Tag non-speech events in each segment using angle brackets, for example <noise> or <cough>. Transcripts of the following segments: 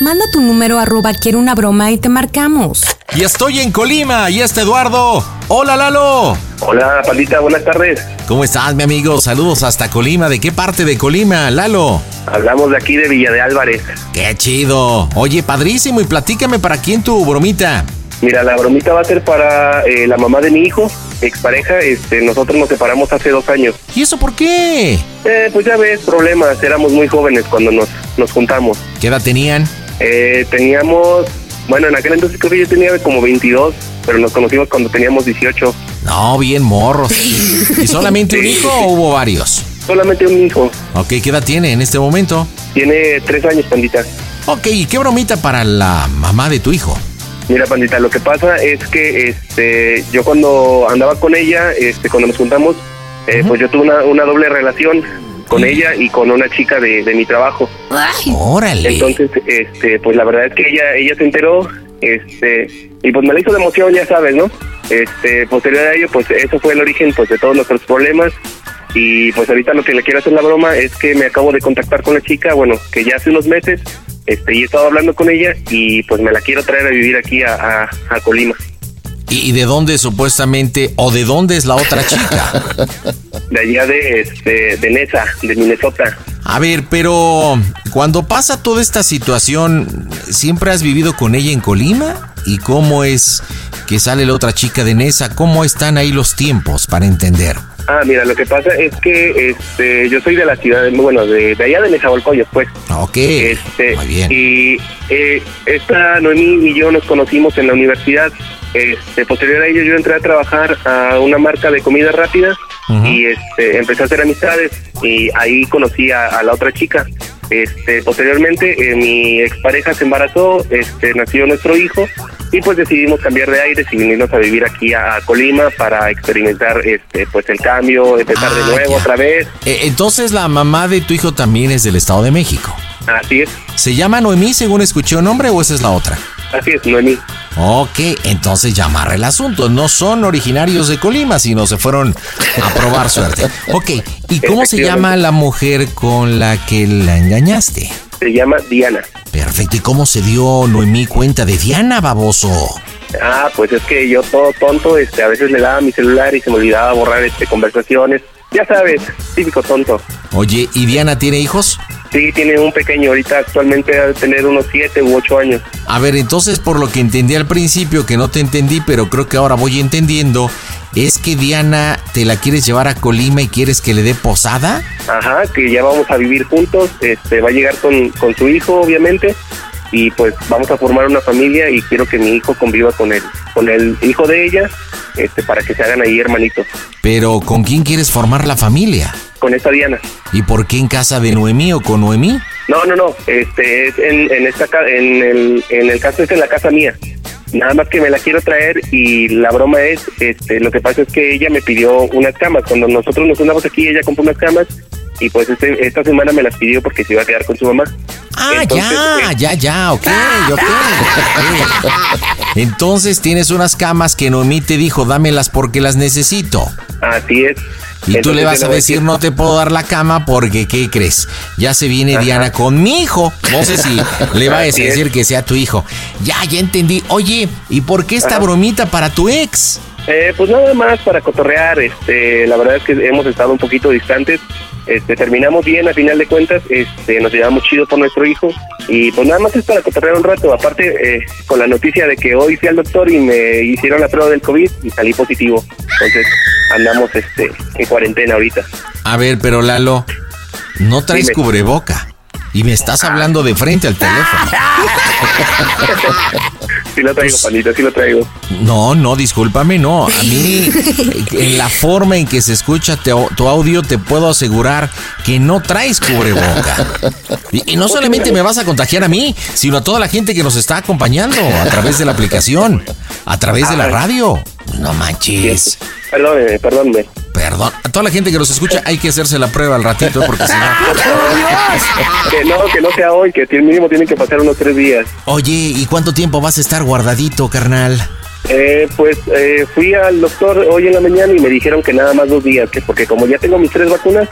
Manda tu número arroba quiero una broma y te marcamos. Y estoy en Colima, y este Eduardo. Hola Lalo. Hola Pandita, buenas tardes. ¿Cómo estás, mi amigo? Saludos hasta Colima. ¿De qué parte de Colima, Lalo? Hablamos de aquí de Villa de Álvarez. Qué chido. Oye, padrísimo, y platícame para quién tu bromita. Mira, la bromita va a ser para eh, la mamá de mi hijo, expareja. Este, nosotros nos separamos hace dos años. ¿Y eso por qué? Eh, pues ya ves, problemas. Éramos muy jóvenes cuando nos, nos juntamos. ¿Qué edad tenían? Eh, teníamos, bueno, en aquel entonces creo que yo tenía como 22, pero nos conocimos cuando teníamos 18. No, bien morros. ¿Y solamente un hijo o hubo varios? Solamente un hijo. Ok, ¿qué edad tiene en este momento? Tiene tres años, pandita. Ok, ¿y qué bromita para la mamá de tu hijo? Mira, pandita, lo que pasa es que este, yo cuando andaba con ella, este, cuando nos juntamos, eh, pues yo tuve una, una doble relación con ella y con una chica de, de mi trabajo. Órale. Entonces, este, pues la verdad es que ella, ella se enteró, este, y pues me la hizo de emoción, ya sabes, ¿no? Este, posterior a ello, pues eso fue el origen, pues, de todos nuestros problemas. Y pues ahorita lo que le quiero hacer la broma es que me acabo de contactar con la chica, bueno, que ya hace unos meses, este, y he estado hablando con ella y pues me la quiero traer a vivir aquí a, a, a Colima. ¿Y, de dónde supuestamente, o de dónde es la otra <laughs> chica? De allá de, este, de Nesa, de Minnesota. A ver, pero cuando pasa toda esta situación, ¿siempre has vivido con ella en Colima? ¿Y cómo es que sale la otra chica de Nesa? ¿Cómo están ahí los tiempos para entender? Ah, mira, lo que pasa es que este, yo soy de la ciudad, bueno, de, de allá de Nezahualcóyotl, pues. Ok, Este, muy bien. Y eh, esta Noemí y yo nos conocimos en la universidad. Este, posterior a ello yo entré a trabajar a una marca de comida rápida y este, empecé a hacer amistades y ahí conocí a, a la otra chica. Este, posteriormente eh, mi expareja se embarazó, este, nació nuestro hijo y pues decidimos cambiar de aires y venirnos a vivir aquí a, a Colima para experimentar este, pues el cambio, empezar Ah, de nuevo ya. otra vez. Eh, entonces la mamá de tu hijo también es del Estado de México. Así es, ¿Se llama Noemí según escuché un nombre o esa es la otra? Así es, Noemí. Ok, entonces ya amarra el asunto. No son originarios de Colima, sino se fueron a probar suerte. Ok, ¿y cómo se llama la mujer con la que la engañaste? Se llama Diana. Perfecto, ¿y cómo se dio Noemí cuenta de Diana, baboso? Ah, pues es que yo todo tonto, este, a veces le daba mi celular y se me olvidaba borrar este conversaciones. Ya sabes, típico tonto. Oye, ¿y Diana tiene hijos? Sí, tiene un pequeño, ahorita actualmente ha de tener unos 7 u 8 años. A ver, entonces por lo que entendí al principio, que no te entendí, pero creo que ahora voy entendiendo, es que Diana te la quieres llevar a Colima y quieres que le dé posada. Ajá, que ya vamos a vivir juntos, este, va a llegar con, con su hijo, obviamente. Y pues vamos a formar una familia y quiero que mi hijo conviva con él, con el hijo de ella, este, para que se hagan ahí hermanitos. Pero ¿con quién quieres formar la familia? Con esta Diana. ¿Y por qué en casa de Noemí o con Noemí? No, no, no, este es en, en esta en el, en el caso es en la casa mía. Nada más que me la quiero traer y la broma es, este, lo que pasa es que ella me pidió unas camas. Cuando nosotros nos unamos aquí, ella compró unas camas y pues este, esta semana me las pidió porque se iba a quedar con su mamá. Ah, Entonces, ya, eh, ya, ya, ok, ok. <laughs> Entonces tienes unas camas que Noemí te dijo, dámelas porque las necesito. Así es. Y tú le vas a decir, no te puedo dar la cama porque, ¿qué crees? Ya se viene Diana con mi hijo. No sé si le vayas a es. decir que sea tu hijo. Ya, ya entendí. Oye, ¿y por qué esta bromita para tu ex? Eh, pues nada más para cotorrear, este, la verdad es que hemos estado un poquito distantes, este, terminamos bien a final de cuentas, este, nos llevamos chido por nuestro hijo y pues nada más es para cotorrear un rato, aparte eh, con la noticia de que hoy fui al doctor y me hicieron la prueba del COVID y salí positivo, entonces andamos este, en cuarentena ahorita. A ver, pero Lalo, no traes Dime. cubreboca. Y me estás hablando de frente al teléfono. <laughs> Sí lo traigo, Pues- pandita, sí lo traigo. No, no, discúlpame, no. A mí, <laughs> en la forma en que se escucha te- tu audio, te puedo asegurar que no traes cubreboca. Y, y no solamente me vas a contagiar a mí, sino a toda la gente que nos está acompañando a través de la aplicación, a través de la radio. No manches. Perdóneme, perdóneme. Perdón. A toda la gente que nos escucha hay que hacerse la prueba al ratito, porque si no. <laughs> Que no, que no sea hoy, que mínimo tienen que pasar unos tres días. Oye, ¿y cuánto tiempo vas a estar guardadito, carnal? Eh, pues eh, fui al doctor hoy en la mañana y me dijeron que nada más dos días, que porque como ya tengo mis tres vacunas,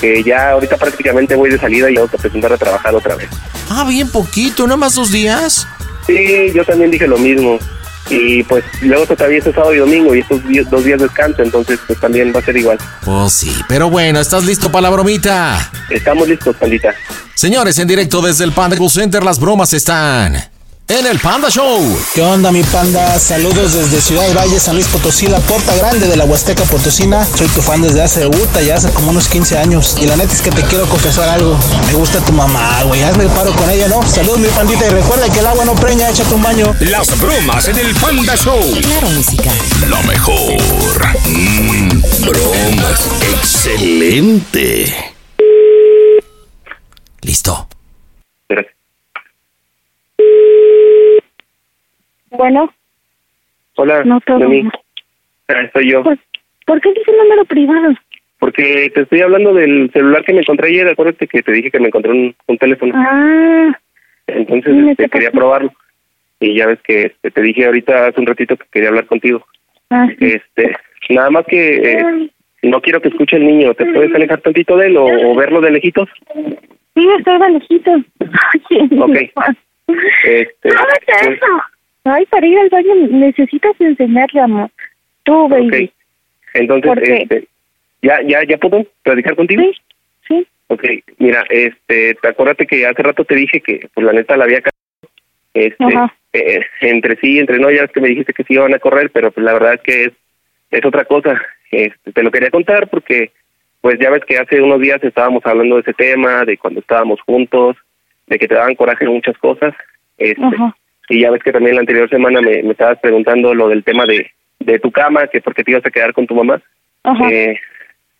que ya ahorita prácticamente voy de salida y voy a presentar a trabajar otra vez. Ah, bien poquito, nada más dos días. Sí, yo también dije lo mismo. Y pues luego todavía es sábado y domingo y estos dos días descanso, entonces pues también va a ser igual. Pues sí, pero bueno, ¿estás listo para la bromita? Estamos listos, pandita. Señores, en directo desde el Panda Center, las bromas están en el Panda Show. ¿Qué onda mi panda? Saludos desde Ciudad Valle, San Luis Potosí, la porta grande de la Huasteca Potosina. Soy tu fan desde hace Uta, ya hace como unos 15 años. Y la neta es que te quiero confesar algo. Me gusta tu mamá, güey. Hazme el paro con ella, ¿no? Saludos mi pandita y recuerda que el agua no preña, échate un baño. Las bromas en el Panda Show. Claro, música. Lo mejor. Mm, bromas. Excelente. Listo. Gracias. Bueno, Hola, no. Ah, soy yo. Pues, ¿por qué dice número privado? Porque te estoy hablando del celular que me encontré ayer. Acuérdate que te dije que me encontré un, un teléfono. Ah, Entonces este, ¿qué quería probarlo. Y ya ves que este, te dije ahorita hace un ratito que quería hablar contigo. ah, sí. Este, nada más que eh, no quiero que escuche el niño. ¿Te puedes alejar tantito de él o, o verlo de lejitos? Sí, estoy de lejitos. <laughs> Ok. Este, ¿Cómo es pues, eso? Ay, para ir al baño necesitas enseñarle, amor. Tú, baby. Entonces, este, ¿ya, ya, ya puedo platicar contigo? Sí, sí. Ok, mira, este, te acuérdate que hace rato te dije que, pues la neta la había cagado. Este, Ajá. eh, entre sí, entre no, ya es que me dijiste que sí iban a correr, pero pues la verdad es que es, es otra cosa. Este, te lo quería contar porque, pues ya ves que hace unos días estábamos hablando de ese tema, de cuando estábamos juntos, de que te daban coraje en muchas cosas. Este, Ajá. Y ya ves que también la anterior semana me, me estabas preguntando lo del tema de, de tu cama, que por qué te ibas a quedar con tu mamá. Ajá. Eh,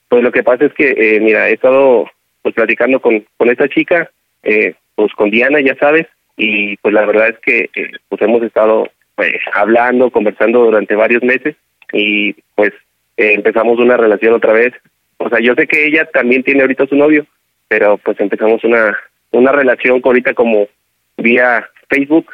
pues lo que pasa es que, eh, mira, he estado pues platicando con, con esta chica, eh, pues con Diana, ya sabes, y pues la verdad es que eh, pues hemos estado pues, hablando, conversando durante varios meses y pues eh, empezamos una relación otra vez. O sea, yo sé que ella también tiene ahorita su novio, pero pues empezamos una una relación con ahorita como vía Facebook,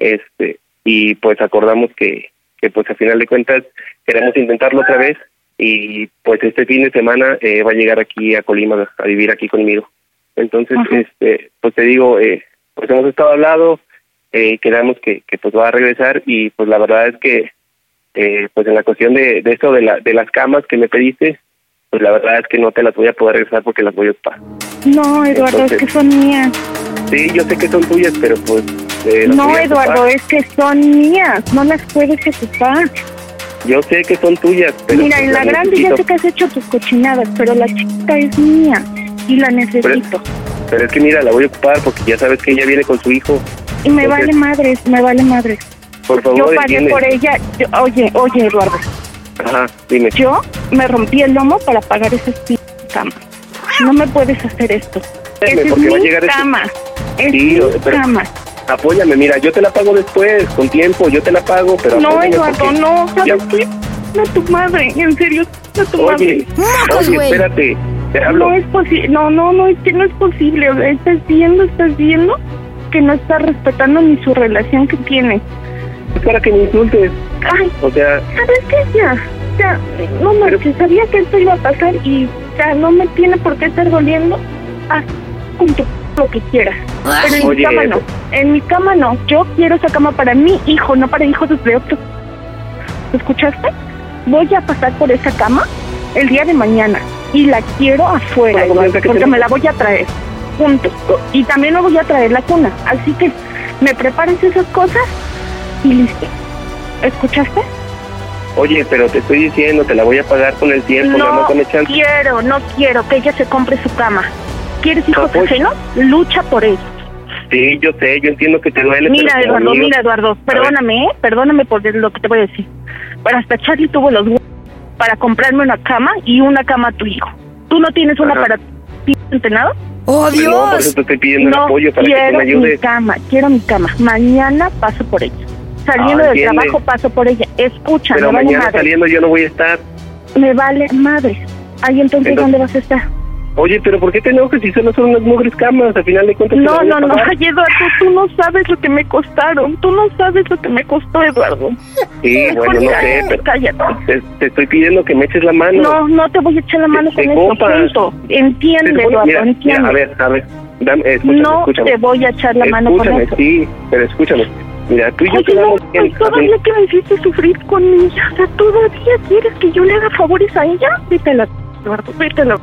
este y pues acordamos que que pues a final de cuentas queremos intentarlo otra vez y pues este fin de semana eh, va a llegar aquí a Colima a vivir aquí conmigo. Entonces, Ajá. este, pues te digo, eh, pues hemos estado hablando, eh, quedamos que, que pues va a regresar y pues la verdad es que eh, pues en la cuestión de, de esto de, la, de las camas que me pediste, pues la verdad es que no te las voy a poder regresar porque las voy a ocupar. No, Eduardo, es Entonces- que son mías. Sí, yo sé que son tuyas, pero pues... eh, No, Eduardo, ocupar. es que son mías. No las puedes ocupar. Yo sé que son tuyas, pero... Mira, pues, en la grande ya sé que has hecho tus cochinadas, pero la chiquita es mía y la necesito. Pero es que mira, la voy a ocupar porque ya sabes que ella viene con su hijo Y me Entonces, vale madres, me vale madres. Por favor, Yo pagué entiende. por ella. yo- oye, oye, Eduardo. Ajá, dime. Yo me rompí el lomo para pagar esa p-. No me puedes hacer esto. Esa es mi ese- cama. Es Sí, mi pero- cama. Apóyame, mira, yo te la pago después, con tiempo, yo te la pago, pero No, Eduardo, no. ¿Sabes Ya- qué? No, tu madre, en serio, no tu Oye, madre. oye, espérate, te hablo. No es posible, no, no, no, es que no es posible. O sea, estás viendo, estás viendo que no estás respetando ni su relación que tiene. Es para que me insultes. Ay, O sea, ¿sabes qué? Ya, ya, no manches, sabía que esto iba a pasar y ya no me tiene por qué estar doliendo. Con tu lo que quieras. Pero en mi cama no, en mi cama no. Yo quiero esa cama para mi hijo, no para hijos de otros. ¿Escuchaste? Voy a pasar por esa cama el día de mañana y la quiero afuera, Bueno, Eduardo, ¿qué porque me la voy a traer. Punto. Y también me voy a traer la cuna. Así que me prepares esas cosas y listo. ¿Escuchaste? oye, pero te estoy diciendo, te la voy a pagar con el tiempo, nada No más dame chance. quiero, no quiero que ella se compre su cama. ¿Quieres hijos pues. ajenos? Lucha por eso. Sí, yo sé, yo entiendo que te duele. Mira, Eduardo, mira, Eduardo, perdóname, ¿eh? Perdóname por lo que te voy a decir. Pero hasta Charlie tuvo los para comprarme una cama y una cama a tu hijo. ¿Tú no tienes una Ajá. para ti entrenado? ¡Oh, Pues No, por eso te estoy pidiendo el no apoyo para que tú quiero me mi ayudes. cama, quiero mi cama. Mañana paso por ella. Saliendo Ah, del entiende. trabajo paso por ella. Escucha, Pero me vale mañana madre. saliendo yo no voy a estar. Me vale madre. Ahí entonces, Entonces- ¿dónde vas a estar? Oye, pero ¿por qué te enojas si solo son unas mugres camas? Al final de cuentas. No, no, no, ay, Eduardo, tú no sabes lo que me costaron. Tú no sabes lo que me costó, Eduardo. Sí, bueno, no sé, pero cállate. te, te estoy pidiendo que me eches la mano. No, no te voy a echar la mano Te- con te compas. punto. Entiende, Te voy- Eduardo, mira, entiende. mira, a ver, a ver. Dame, escúchame, no escúchame. te voy a echar la mano con Escúchame, sí, pero escúchame. Mira, tú y yo Oye, no, quedamos bien. pues todavía que me hiciste sufrir con ella. O sea, ¿todavía quieres que yo le haga favores a ella? Vete a la... Eduardo, vete a la...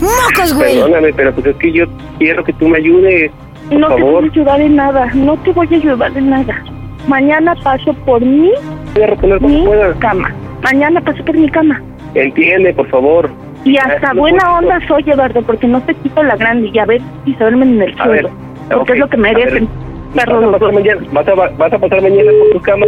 ¡Mocos, güey! Perdóname, pero pues es que yo quiero que tú me ayudes. Por No te voy a ayudar en nada. No te voy a ayudar en nada. Mañana paso por mi, voy a reponer como mi pueda. cama. Mañana paso por mi cama. Entiende, por favor. Y hasta no buena onda soy, Eduardo, porque no te quito la grande y a ver si se duermen en el A ver, suelo. Porque ok, es lo que a ver, merecen. ¿Vas Perros a, los pasar dos. mañana, vas, a, vas a pasar mañana por tu cama?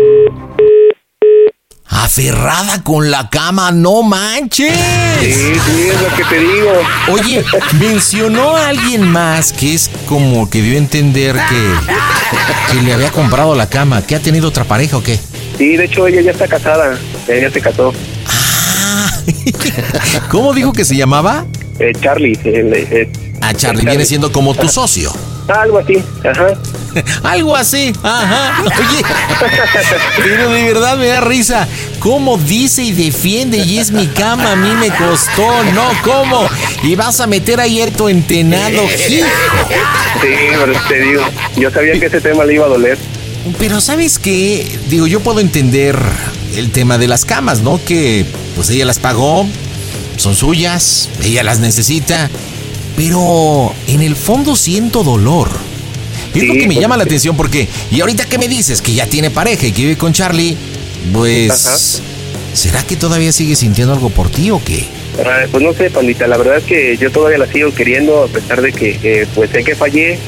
Aferrada con la cama, no manches. Sí, sí, es lo que te digo. Oye, mencionó a alguien más que es como que dio a entender que, que le había comprado la cama. ¿Que ha tenido otra pareja o qué? Sí, de hecho ella ya está casada. Ella se casó. Ah, ¿Cómo dijo que se llamaba? Eh, Charlie. eh, Ah, Charlie, viene siendo como tu socio. algo así. Ajá. <laughs> Algo así, ajá. Oye, <laughs> pero de verdad me da risa. ¿Cómo dice y defiende y es mi cama? A mí me costó, no, ¿cómo? Y vas a meter ahí tu entenado, hijo. Sí, pero te digo. Yo sabía que ese tema le iba a doler. Pero ¿sabes qué? Digo, yo puedo entender el tema de las camas, ¿no? Que pues ella las pagó, son suyas, ella las necesita, pero en el fondo siento dolor. Es lo que me pues, llama la atención porque, y ahorita que me dices que ya tiene pareja y que vive con Charlie, pues, Ajá. ¿será que todavía sigue sintiendo algo por ti o qué? Ah, pues no sé, pandita, la verdad es que yo todavía la sigo queriendo a pesar de que eh, pues sé que fallé,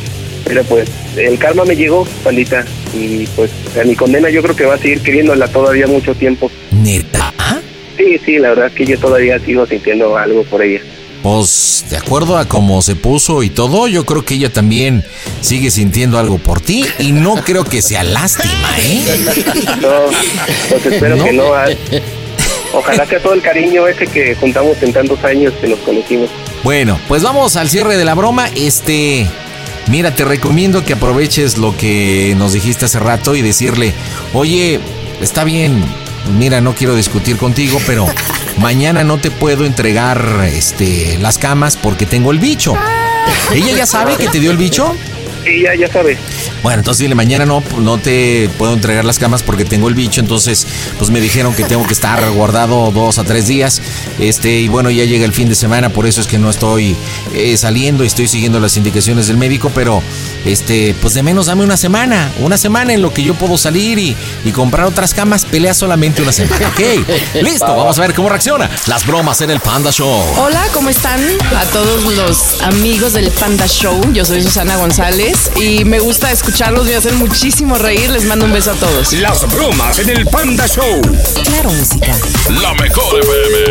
pero pues el karma me llegó, pandita, y pues a mi condena yo creo que va a seguir queriéndola todavía mucho tiempo. ¿Neta? Sí, sí, la verdad es que yo todavía sigo sintiendo algo por ella. Pues de acuerdo a cómo se puso y todo, yo creo que ella también sigue sintiendo algo por ti y no creo que sea lástima, ¿eh? No, pues espero No. que no. Ojalá que todo el cariño ese que juntamos en tantos años que nos conocimos. Bueno, pues vamos al cierre de la broma. Este, mira, te recomiendo que aproveches lo que nos dijiste hace rato y decirle, oye, está bien, mira, no quiero discutir contigo, pero <laughs> mañana no te puedo entregar este, las camas porque tengo el bicho. ¿Ella ya sabe que te dio el bicho? Sí, ya, ya sabes. Bueno, entonces dile, mañana no, no te puedo entregar las camas porque tengo el bicho, entonces pues me dijeron que tengo que estar guardado dos a tres días, este, y bueno, ya llega el fin de semana, por eso es que no estoy eh, saliendo, estoy siguiendo las indicaciones del médico, pero este, pues de menos dame una semana, una semana en lo que yo puedo salir y, y comprar otras camas, pelea solamente una semana, ¿ok? <laughs> Listo, vamos a ver cómo reacciona las bromas en el Panda Show. Hola, ¿cómo están? A todos los amigos del Panda Show. Yo soy Susana González y me gusta escuchar escucharlos, me hacen muchísimo reír. Les mando un beso a todos. Las bromas en el Panda Show. Claro, música. La mejor FM.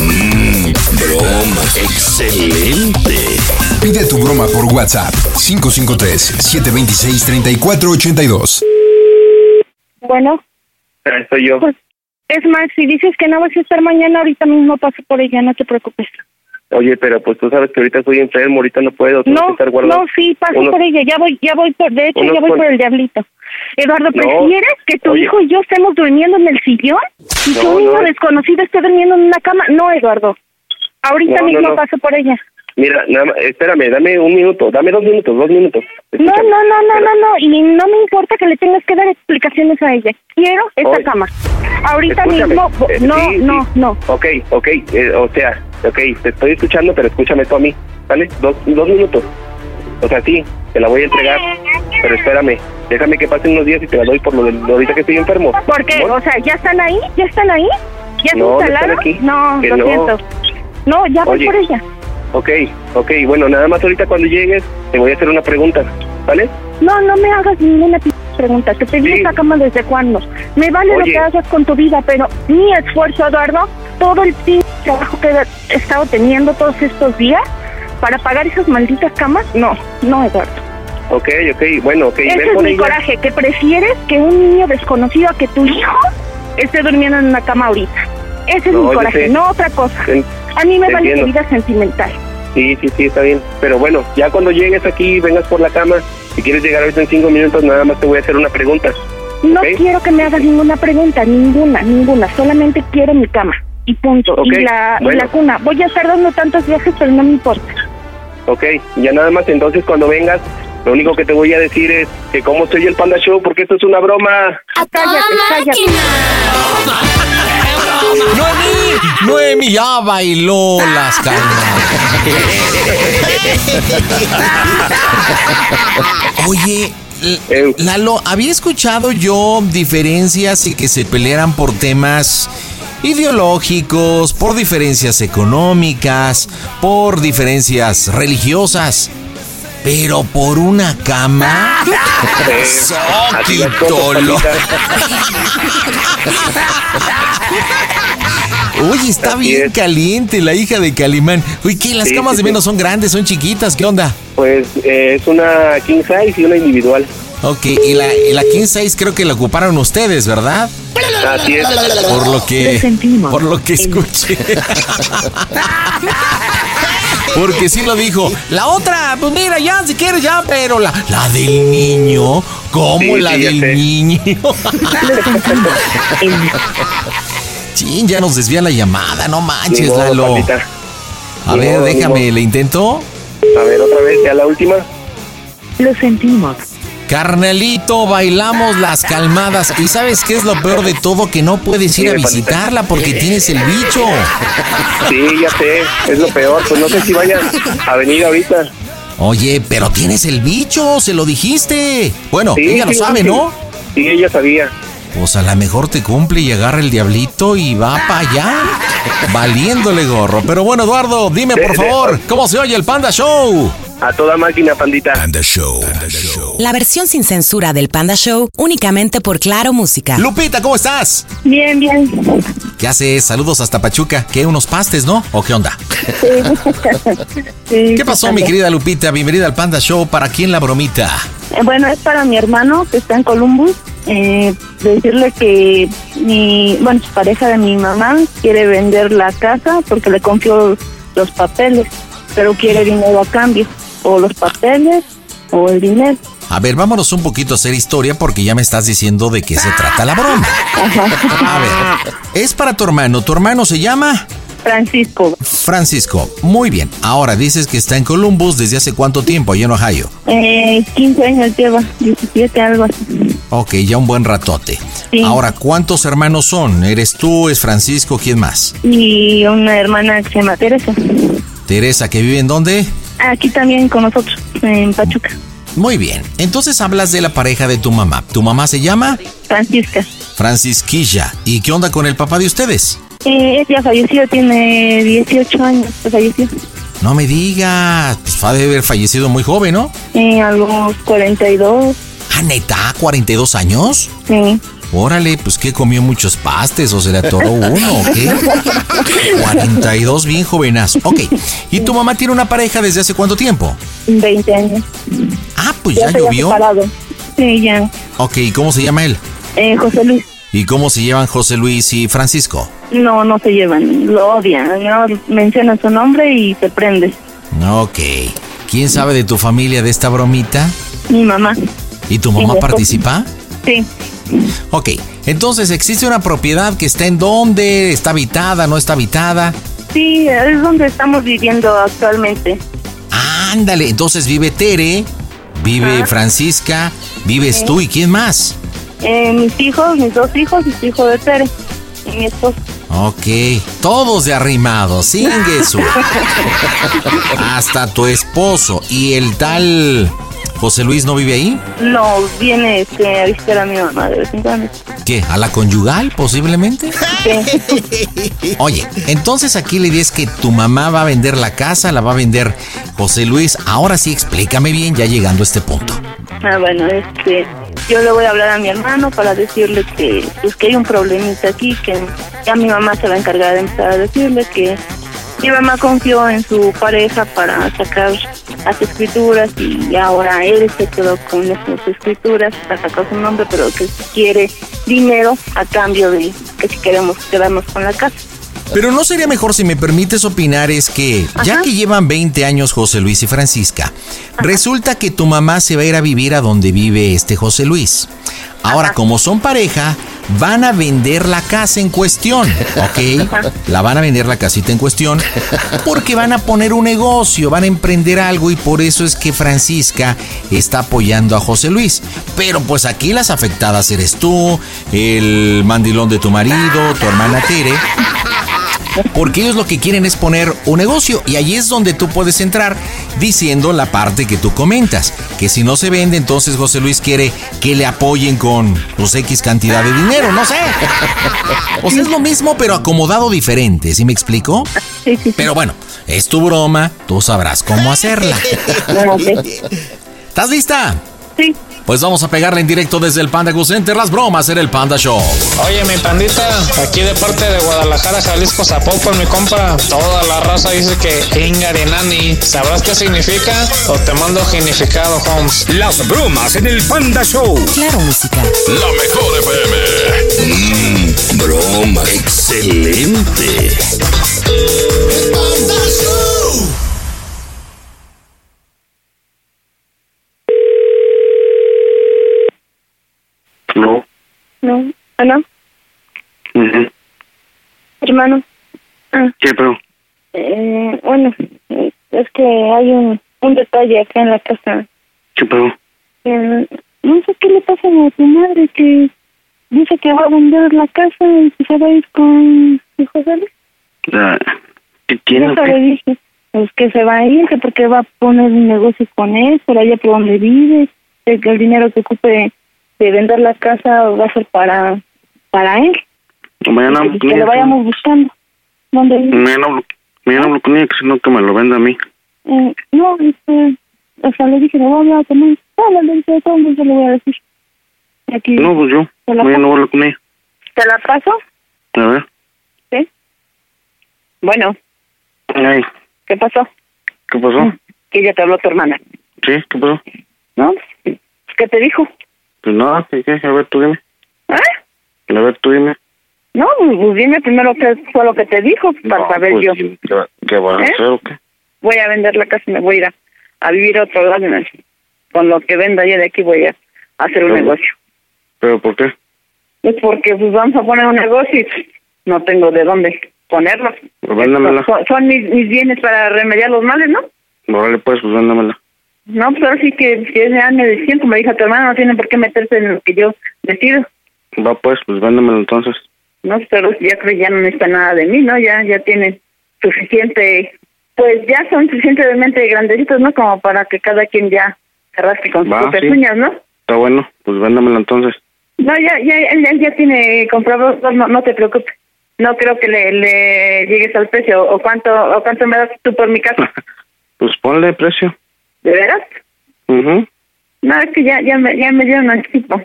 Mmm, broma. Excelente. Pide tu broma por WhatsApp 553-726-3482. Bueno, Ah, soy yo. pues es más, si dices que no vas a estar mañana, ahorita mismo paso por ella, no te preocupes. Oye, pero pues tú sabes que ahorita estoy enfermo, ahorita no puedo. tengo que No, estar guardado. no, sí, paso Unos- por ella, ya voy, ya voy por, de hecho, ya voy por el diablito. Eduardo, No. ¿prefieres que tu Oye. hijo y yo estemos durmiendo en el sillón? Y que No, un niño no. desconocido esté durmiendo en una cama. No, Eduardo. Ahorita No, no, mismo no. paso por ella. Mira, nada más, espérame, dame un minuto, dame dos minutos, dos minutos. No, no, no, no, no, no, y no me importa que le tengas que dar explicaciones a ella. Quiero esa Oye. cama. Ahorita Escúchame. mismo, Eh, no, sí, no, sí. no. Ok, ok, eh, o sea, ok, te estoy escuchando, pero escúchame tú a mí, ¿vale? Dos, dos minutos. O sea, sí, te la voy a entregar, pero espérame, déjame que pasen unos días y te la doy por lo de lo ahorita que estoy enfermo. ¿Por qué? ¿No? O sea, ¿ya están ahí? ¿Ya están ahí? ¿Ya se No, no están instalaron? aquí. No, Que lo no. siento. No, ya voy Oye. por ella. Ok, ok, bueno, nada más ahorita cuando llegues te voy a hacer una pregunta, ¿vale? No, no me hagas ninguna pregunta. Te pedí Sí. cama desde cuándo. Me vale lo que hagas con tu vida, pero mi esfuerzo, Eduardo, todo el trabajo que he estado teniendo todos estos días para pagar esas malditas camas, no, no, Eduardo. Ok, ok, bueno, ok, Ese es mi ella. coraje, que prefieres que un niño desconocido a que tu hijo esté durmiendo en una cama ahorita. Ese es No, mi coraje, no otra cosa. A mí me vale entiendo. vida sentimental. Sí, sí, sí, está bien. Pero bueno, ya cuando llegues aquí, vengas por la cama, si quieres llegar ahorita en cinco minutos, nada más te voy a hacer una pregunta. No quiero que me hagas ninguna pregunta, ninguna, ninguna. Solamente quiero mi cama. Y punto. Y, la, y bueno. la cuna. Voy a estar dando tantos viajes, pero no me importa. Ok, ya nada más entonces cuando vengas, lo único que te voy a decir es que cómo soy el Panda Show, porque esto es una broma. Cállate, cállate. Noemí, Noemí ya bailó las calmas. Oye, Lalo, había escuchado yo diferencias y que se pelearan por temas ideológicos, por diferencias económicas, por diferencias religiosas. Pero por una cama. Soquitolo. Oye, está Así bien es. caliente la hija de Calimán. Oye, ¿qué? Las Sí, camas sí, de sí. menos son grandes, son chiquitas, ¿qué onda? Pues eh, es una king size y una individual. Ok, y la, y la King Size creo que la ocuparon ustedes, ¿verdad? Así es. Por lo que. sentimos. Por lo que escuché. Porque sí lo dijo. La otra, pues mira, ya, si quieres, ya, pero la, la del niño. ¿Cómo Sí, la sí, del niño? Chin, ya nos desvía la llamada, no manches, modo, Lalo. A Ni ver, modo, déjame. ¿le intento? A ver, otra vez, ya la última. Lo sentimos. Carnalito, bailamos las calmadas. ¿Y sabes qué es lo peor de todo? Que no puedes ir a visitarla porque tienes el bicho. Sí, ya sé, es lo peor. Pues no sé si vaya a venir ahorita. Oye, pero tienes el bicho, se lo dijiste. Bueno, Sí, ella lo sí, sabe, sí. ¿no? Sí, ella sabía. Pues a lo mejor te cumple y agarra el diablito y va para allá. Valiéndole gorro. Pero bueno, Eduardo, dime por favor, ¿cómo se oye el Panda Show? A toda máquina, pandita. Panda Show. Panda Show. La versión sin censura del Panda Show únicamente por Claro Música. Lupita, ¿cómo estás? Bien, bien. ¿Qué haces? Saludos hasta Pachuca. ¿Qué? ¿Unos pastes, no? ¿O qué onda? Sí, <laughs> ¿Qué pasó, sí, mi querida Lupita? Bienvenida al Panda Show. ¿Para quién la bromita? Eh, Bueno, es para mi hermano que está en Columbus. Eh, decirle que mi, bueno, su pareja de mi mamá quiere vender la casa porque le confió los papeles, pero quiere dinero a cambio, o los papeles o el dinero. A ver, vámonos un poquito a hacer historia porque ya me estás diciendo de qué se trata la broma. A ver, es para tu hermano. ¿Tu hermano se llama? Francisco, Francisco. Muy bien. Ahora dices que está en Columbus desde hace cuánto tiempo, allá en Ohio. eh, 15 años lleva, 17, algo así. Ok, ya un buen ratote. Sí. Ahora, ¿cuántos hermanos son? ¿Eres tú, es Francisco, quién más? Y una hermana que se llama Teresa. Teresa, que vive en dónde? Aquí también con nosotros, en Pachuca. Muy bien. Entonces hablas de la pareja de tu mamá. ¿Tu mamá se llama? Francisca. Francisquilla. ¿Y qué onda con el papá de ustedes? Eh, ella falleció, tiene 18 años, falleció. No me digas. Pues ha de haber fallecido muy joven, ¿no? Eh, a los 42. Ah, neta, 42 años. Sí. Órale, pues que comió muchos pastes o se le atoró uno o qué. 42 bien jovenas. Ok. ¿Y tu mamá tiene una pareja desde hace cuánto tiempo? 20 años. Ah, pues ya llovió. separado. Sí, ya. Ok, ¿y cómo se llama él? Eh, José Luis. ¿Y cómo se llevan José Luis y Francisco? No, no se llevan. Lo odian. No mencionan su nombre y se prende. Ok. ¿Quién sabe de tu familia de esta bromita? Mi mamá. ¿Y tu mamá participa? Sí. Ok, entonces existe una propiedad que está en dónde, está habitada, no está habitada. Sí, es donde estamos viviendo actualmente. Ándale, entonces vive Tere, vive. Francisca, vives Sí. tú y quién más. Eh, mis hijos, mis dos hijos y su hijo de Tere. Y mi esposo. Ok, todos de arrimados, sin <laughs> Jesús. Hasta tu esposo y el tal José Luis no vive ahí. No, viene este, a visitar a mi mamá de vez en cuando. ¿Qué? ¿A la conyugal posiblemente? Sí. Oye, entonces aquí la idea es que tu mamá va a vender la casa, la va a vender José Luis. Ahora sí, explícame bien ya llegando a este punto. Ah, bueno, este, yo le voy a hablar a mi hermano para decirle que, pues, que hay un problemita aquí, que ya mi mamá se va a encargar de empezar a decirle que mi mamá confió en su pareja para sacar las escrituras y ahora él se quedó con esas escrituras, para sacar su nombre, pero que quiere dinero a cambio de que si queremos quedarnos con la casa. Pero no sería mejor si me permites opinar es que, ya que llevan 20 años José Luis y Francisca, resulta que tu mamá se va a ir a vivir a donde vive este José Luis. Ahora, como son pareja, van a vender la casa en cuestión, ¿ok? La van a vender la casita en cuestión porque van a poner un negocio, van a emprender algo y por eso es que Francisca está apoyando a José Luis. Pero pues aquí las afectadas eres tú, el mandilón de tu marido, tu hermana Tere. Porque ellos lo que quieren es poner un negocio y ahí es donde tú puedes entrar diciendo la parte que tú comentas. Que si no se vende, entonces José Luis quiere que le apoyen con pues X cantidad de dinero, no sé. O sea, es lo mismo pero acomodado diferente, ¿sí me explico? Pero bueno, es tu broma, tú sabrás cómo hacerla. ¿Estás lista? Sí. Pues vamos a pegarle en directo desde el Panda Go Center las bromas en el Panda Show. Oye, mi pandita, aquí de parte de Guadalajara, Jalisco, Zapopan, mi compa, toda la raza dice que Inga de Nani. ¿Sabrás qué significa? O te mando significado, Holmes. Las bromas en el Panda Show. Claro, música. La mejor FM. Mmm, broma. Excelente. No. No, ¿Hola? Ujú. hermano. Ah, ¿Qué, pero? eh, bueno, es que hay un, un detalle acá en la casa. ¿Qué, pero? Eh, no sé qué le pasa a tu madre que dice que va a vender la casa y que se va a ir con José Luis. Ah, ¿Qué tiene Eso le dije. Pues que se va a ir, que porque va a poner un negocio con él, por allá por donde vive, que el dinero que ocupe de vender la casa va a ser para para él. Mañana que lo vayamos buscando. ¿Dónde vive? Mañana hablo, mañana hablo con ella, que si no que me lo venda a mí. Eh, no, este, o sea, le dije, le voy a hablar con él. No, le dije, todo mundo le voy a decir. Aquí, No, pues yo. ¿Te la Mañana hablo con ella. ¿Te la paso? A ver. Sí. Bueno, Ay, ¿qué pasó? ¿qué pasó? Que ya te habló tu hermana. ¿Sí? ¿Qué pasó? ¿No? ¿Qué te dijo? Pues nada, ¿qué, qué? A ver, tú dime. ¿Eh? A ver, tú dime. No, pues pues dime primero qué fue lo que te dijo para No, saber pues, yo. ¿Qué, qué vas a ¿Eh? hacer o qué? Voy a vender la casa y me voy a ir a, a vivir a otro lado. ¿no? Con lo que venda yo de aquí voy a hacer un Pero- negocio. ¿Pero por qué? Es porque pues vamos a poner un negocio y no tengo de dónde ponerlo. Pues véndamela. Son, son mis, mis bienes para remediar los males, ¿no? Vale, pues, pues véndamela. No, pues ahora sí que si es año de tiempo, me dijo tu hermano, no tiene por qué meterse en lo que yo decido. Va, pues, pues véndamela entonces. No, pero ya creo ya no necesita nada de mí, ¿no? Ya ya tiene suficiente, pues ya son suficientemente grandecitos, ¿no? Como para que cada quien ya se rasque con sus Va, propias sí. uñas, ¿no? Está bueno, pues véndamela entonces. No, ya, ya, él, él ya tiene comprado, no, no te preocupes. No creo que le, le llegues al precio. ¿O cuánto o cuánto me das tú por mi casa? <laughs> Pues ponle precio. ¿De veras? Mhm. No, es que ya, ya, me, ya me dieron anticipo.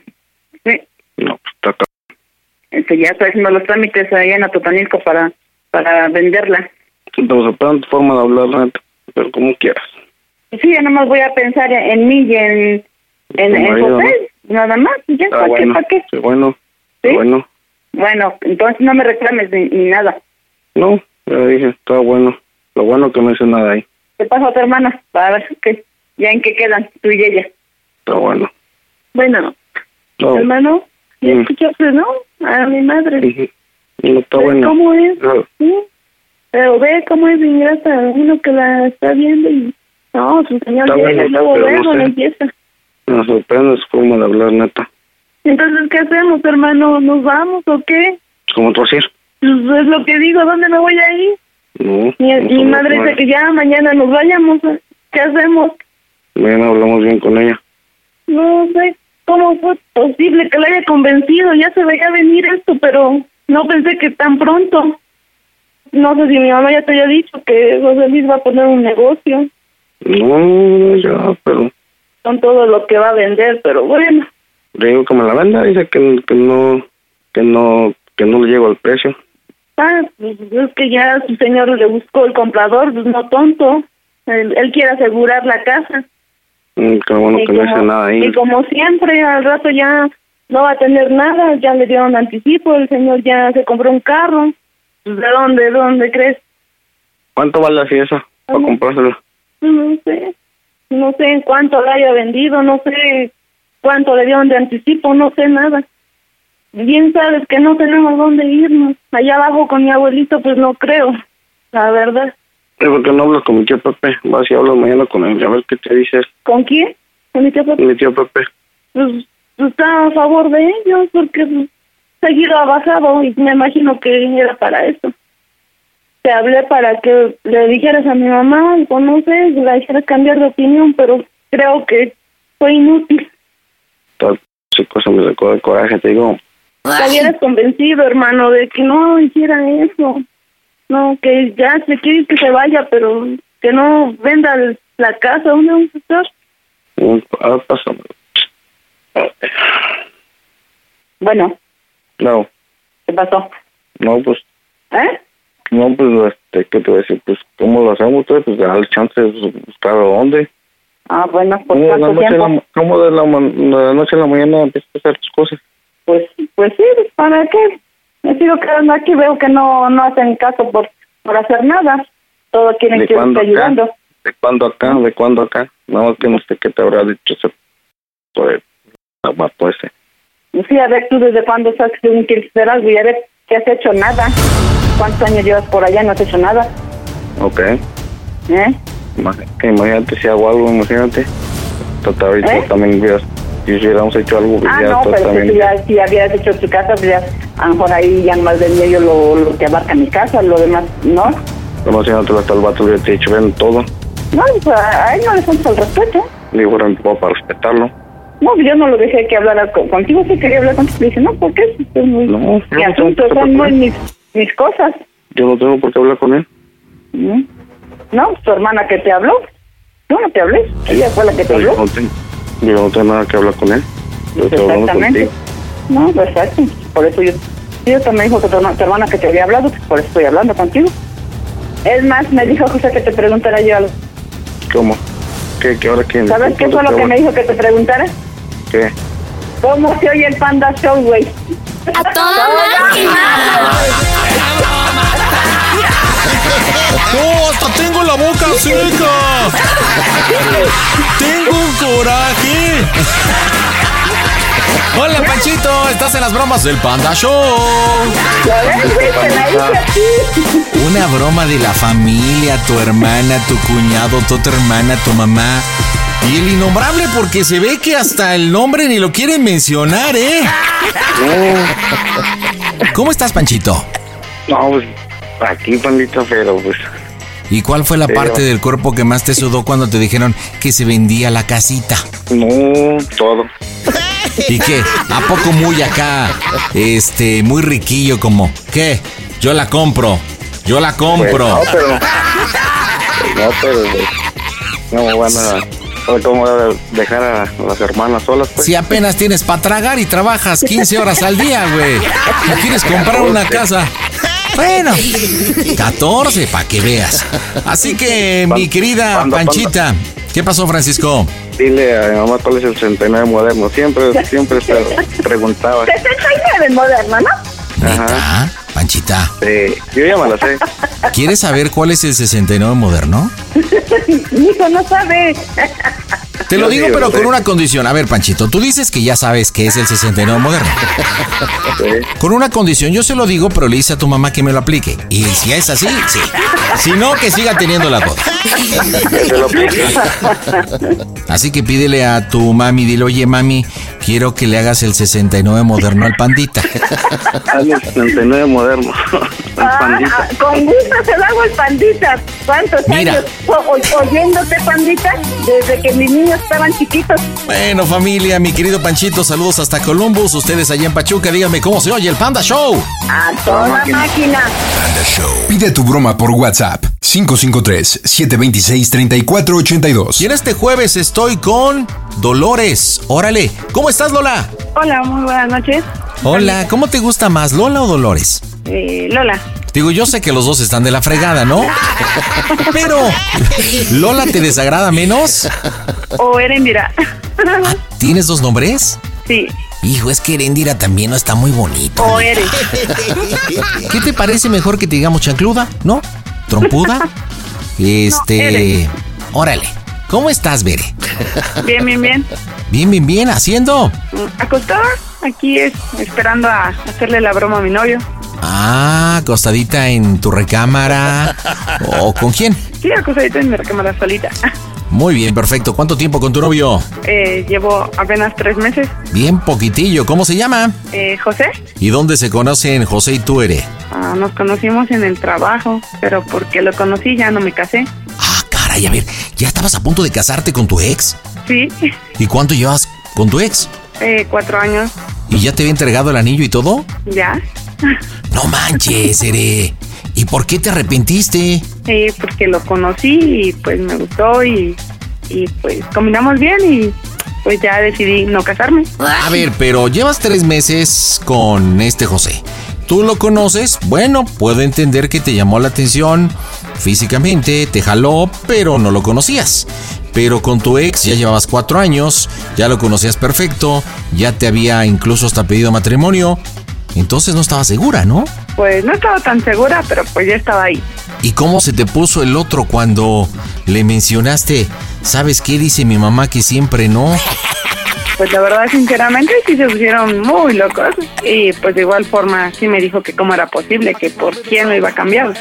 No, pues está acá. Este, ya estoy haciendo los trámites allá en Atotonilco para, para venderla. Estamos esperando tu forma de hablar, pero como quieras. Sí, ya nomás voy a pensar en mí y en, en, en marido, José, nada más. y Ya, Está ¿para qué? bueno. ¿Para qué? Sí, bueno. ¿Sí? Bueno. Bueno, entonces no me reclames ni, ni nada. No, ya dije, está bueno. Lo bueno que no hice nada ahí. Te paso a tu hermana para ver qué, ya en qué quedan tú y ella. Está bueno. Bueno, No, hermano, ¿ya Mm. escuchaste, no? A mi madre. no está ¿Ves bueno. ¿Cómo es? No, Sí. Pero ve cómo es ingrata uno que la está viendo y... No, su señor Está llega bueno, y luego, luego no sé. empieza. Me sorprende su forma de hablar, neta. Entonces, ¿qué hacemos, hermano? ¿Nos vamos o qué? ¿Cómo tú decir? Pues es lo que digo, ¿dónde me voy a ir? No. Mi, no mi madre dice que ya mañana nos vayamos. ¿Qué hacemos? Mañana hablamos bien con ella. No sé cómo fue posible que la haya convencido. Ya se veía venir esto, pero no pensé que tan pronto. No sé si mi mamá ya te había dicho que José Luis va a poner un negocio No, ya, pero con todo lo que va a vender, pero bueno. le digo me la venda. Dice que, que no, que no, que no le llego al precio. Ah, pues es que ya su señor le buscó el comprador, pues no tonto. Él, él quiere asegurar la casa. Mm, Qué bueno y, que no hice como, nada ahí. y como siempre, al rato ya no va a tener nada, ya le dieron anticipo, el señor ya se compró un carro. Pues, ¿De dónde, de dónde crees? ¿Cuánto vale así eso? Para comprárselo. No sé, no sé en cuánto la haya vendido, no sé cuánto le dieron de anticipo, no sé nada. Bien sabes que no tenemos dónde irnos. Allá abajo con mi abuelito, pues no creo, la verdad. ¿Y por qué no hablas con mi tío Pepe? Vas y hablas mañana con él, a ver qué te dices. ¿Con quién? ¿Con mi tío Pepe? Mi tío Pepe. Pues, pues, está a favor de ellos, porque pues, seguido ha bajado y me imagino que era para eso. Te hablé para que le dijeras a mi mamá, sé, la dijeras cambiar de opinión, pero creo que fue inútil. Toda esa cosa me sacó de coraje, te digo. Te hubieras convencido, hermano, de que no hiciera eso. No, que ya se quiere que se vaya, pero que no venda la casa. ¿Dónde vamos a estar? A ver, pásame. Bueno, No, ¿qué pasó? no, pues, ¿Eh? no, pues, este, ¿qué te voy a decir? Pues, ¿cómo lo hacemos? Pues, pues, darle chance de buscar a dónde. Ah, bueno, ¿por ¿Cómo de, la cuánto noche a tiempo? la, ¿Cómo de la, ma- de la noche a la mañana empiezas a hacer tus cosas? Pues, pues sí, ¿para qué? Me sigo quedando aquí, veo que no, no hacen caso por, por hacer nada. Todo quieren ¿De que esté ayudando. ¿De cuándo acá? ¿De cuándo acá? Más que no sé qué te habrá dicho ese pues, guapo ese. Sí, a ver, tú desde cuándo estás que quieres hacer algo y a ver, ¿qué has hecho? Nada. ¿Cuántos años llevas por allá y no has hecho nada? Ok. ¿Eh? Imag- que Imagínate si hago algo, imagínate. Total, ahorita ¿Eh? también si hubiéramos hecho algo, Ah, ya no, pero si, ya, si habías hecho tu casa, pues ya, a lo mejor ahí ya más del medio lo, lo que abarca mi casa, lo demás, ¿no? Si no te lo hasta el vato hubiera dicho, ven todo. No, pues a, él no le falta el respeto. Digo, mi papá para respetarlo. No, yo no lo dejé que hablara con- contigo, sí quería hablar contigo. Le dije, no, ¿por qué? Es muy, No, no asunto, son muy mis, mis cosas. Yo no tengo por qué hablar con él. ¿Mm? No, tu hermana que te habló. Yo no te hablé, ella fue la que te habló. No tengo, yo no tengo nada que hablar con él. Yo Exactamente. contigo. No, exacto. Por eso yo, yo también dijo que tu, herma- tu hermana que te había hablado, pues por eso estoy hablando contigo. Es más, me dijo José que te preguntara yo algo. ¿Cómo? ¿Qué, qué ahora quién? ¿Sabes qué fue lo que me dijo que te preguntara? ¿Qué? ¿Cómo se oye el Panda Show, güey? ¡A toda ¡Oh, hasta tengo la boca seca! ¡Tengo un coraje! Hola, Panchito, estás en las bromas del Panda Show. Una broma de la familia, tu hermana, tu cuñado, tu hermana, tu mamá. Y el innombrable porque se ve que hasta el nombre ni lo quieren mencionar, ¿eh? ¿Cómo estás, Panchito? No, pues aquí, pandita, pero pues. ¿Y cuál fue la Pero- parte del cuerpo que más te sudó cuando te dijeron que se vendía la casita? No, todo. ¿Y qué? ¿A poco muy acá, este, muy riquillo como, ¿qué? Yo la compro, yo la compro. Pues, no, pero. No, pero. pues, No me van a. ¿Cómo dejar a las hermanas solas? Pues? Si apenas tienes para tragar y trabajas 15 horas al día, güey. ¿No quieres comprar una casa? Bueno, 14 para que veas. Así que, mi querida Panchita, ¿qué pasó, Francisco? Dile a mi mamá cuál es el 69 moderno. Siempre, siempre se preguntaba. 69 moderno, ¿no? Ajá. Panchita. Sí, yo ya me la sé. ¿Quieres saber cuál es el 69 moderno? <laughs> Hijo, no sabe. Te lo digo, pero con una condición. A ver, Panchito, tú dices que ya sabes que es el 69 moderno. Con una condición, yo se lo digo, pero le dice a tu mamá que me lo aplique. Y si es así, sí. Si no, que siga teniendo la boda. Así que pídele a tu mami, dile, oye mami, quiero que le hagas el 69 moderno al pandita. Hazme el 69 moderno. Ah, pandita. ah, con gusto se lo hago el pandita. ¿Cuántos Mira. años o- oyéndote, pandita? Desde que mis niños estaban chiquitos. Bueno, familia, mi querido Panchito, saludos hasta Columbus. Ustedes allá en Pachuca, díganme cómo se oye el Panda Show. A toda máquina. Pide tu broma por WhatsApp 553-726-3482. Y en este jueves estoy con Dolores. Órale, ¿cómo estás, Lola? Hola, muy buenas noches. Hola, ¿cómo te gusta más, Lola o Dolores? Eh, Lola. Digo, yo sé que los dos están de la fregada, ¿no? <laughs> Pero, ¿Lola te desagrada menos? O Erendira. ¿Tienes dos nombres? sí. Hijo, es que Erendira también no está muy bonito. O eres. <laughs> ¿Qué te parece mejor que te digamos chancluda? ¿No? ¿Trompuda? <laughs> Este. Órale. ¿Cómo estás, Bere? Bien, bien, bien. Bien, bien, bien, haciendo. Acostada. Aquí es esperando a hacerle la broma a mi novio. Ah, acostadita en tu recámara. <laughs> ¿O con quién? Sí, acostadita en mi recámara solita. <laughs> Muy bien, perfecto. ¿Cuánto tiempo con tu novio? Eh, llevo apenas tres meses. Bien poquitillo. ¿Cómo se llama? Eh, José, ¿Y dónde se conocen José y tú, Ere? ah, nos conocimos en el trabajo, pero porque lo conocí ya no me casé. Caray, a ver, ¿ya estabas a punto de casarte con tu ex? Sí, ¿Y cuánto llevas con tu ex? Eh, cuatro años, ¿Y ya te había entregado el anillo y todo? ya. No manches, Ere. ¿Y por qué te arrepentiste? Eh, porque lo conocí y pues me gustó y, y pues combinamos bien y pues ya decidí no casarme. A ver, pero llevas tres meses con este José. ¿Tú lo conoces? Bueno, puedo entender que te llamó la atención físicamente, te jaló, pero no lo conocías. Pero con tu ex ya llevabas cuatro años, ya lo conocías perfecto, ya te había incluso hasta pedido matrimonio. Entonces no estaba segura, ¿no? Pues no estaba tan segura, pero pues ya estaba ahí. ¿Y cómo se te puso el otro cuando le mencionaste, ¿sabes qué dice mi mamá que siempre no? Pues la verdad, sinceramente, sí se pusieron muy locos. Y pues de igual forma sí me dijo que cómo era posible, que por quién lo iba a cambiar.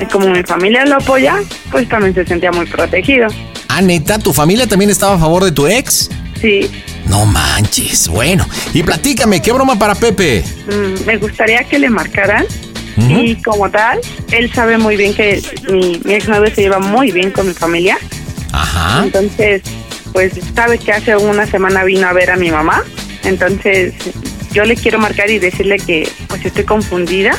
Y como mi familia lo apoya, pues también se sentía muy protegido. Ah, neta, ¿tu familia también estaba a favor de tu ex? Sí, No manches, bueno. Y platícame, ¿qué broma para Pepe? mm, me gustaría que le marcaran. Y como tal, él sabe muy bien que mi, mi exnovio se lleva muy bien con mi familia. Ajá. Entonces, pues sabe que hace una semana vino a ver a mi mamá. Entonces, yo le quiero marcar y decirle que pues estoy confundida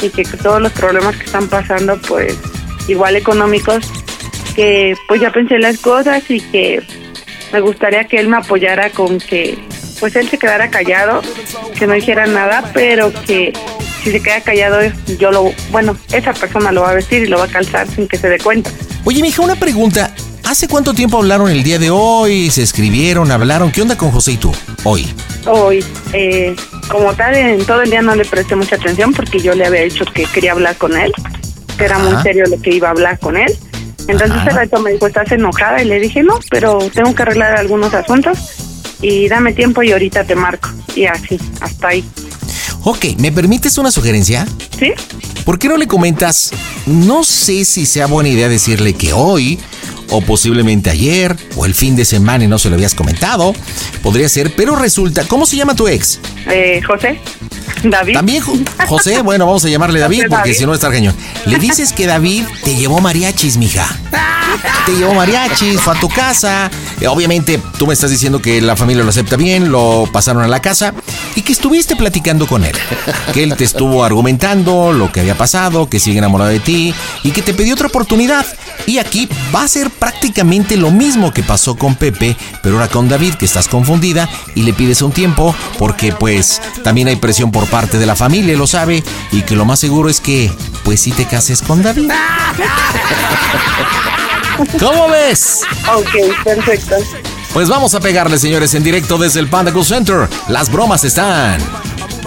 y que todos los problemas que están pasando, pues igual económicos, que pues ya pensé las cosas y que me gustaría que él me apoyara con que pues él se quedara callado, que no dijera nada, pero que si se queda callado yo lo, bueno, esa persona lo va a vestir y lo va a calzar sin que se dé cuenta. Oye, mija, una pregunta. ¿Hace cuánto tiempo hablaron el día de hoy? ¿Se escribieron? ¿Hablaron? ¿Qué onda con José y tú? Hoy. Hoy, eh, como tal, en todo el día no le presté mucha atención porque yo le había dicho que quería hablar con él, que era muy serio lo que iba a hablar con él. Entonces Ajá. ese rato me dijo, ¿estás enojada? Y le dije, no, pero tengo que arreglar algunos asuntos y dame tiempo y ahorita te marco. Y así, hasta ahí. Ok, ¿me permites una sugerencia? ¿Sí? ¿Por qué no le comentas? No sé si sea buena idea decirle que hoy, o posiblemente ayer, o el fin de semana y no se lo habías comentado. Podría ser, pero resulta, ¿cómo se llama tu ex? Eh, José, David. También Jo- José, bueno, vamos a llamarle David José porque si no está cañón. Le dices que David te llevó mariachis, mija. te llevó mariachis, fue a tu casa. Eh, Obviamente, tú me estás diciendo que la familia lo acepta bien, lo pasaron a la casa y que estuviste platicando con él. Que él te estuvo argumentando lo que había pasado, que sigue enamorado de ti y que te pidió otra oportunidad. Y aquí va a ser prácticamente lo mismo que pasó con Pepe, pero ahora con David, que estás confundida y le pides un tiempo porque pues también hay presión por parte de la familia, lo sabe, y que lo más seguro es que pues sí te cases con David. <laughs> ¿Cómo ves? Ok, perfecto. Pues vamos a pegarle, señores, en directo desde el Panda Center. Las bromas están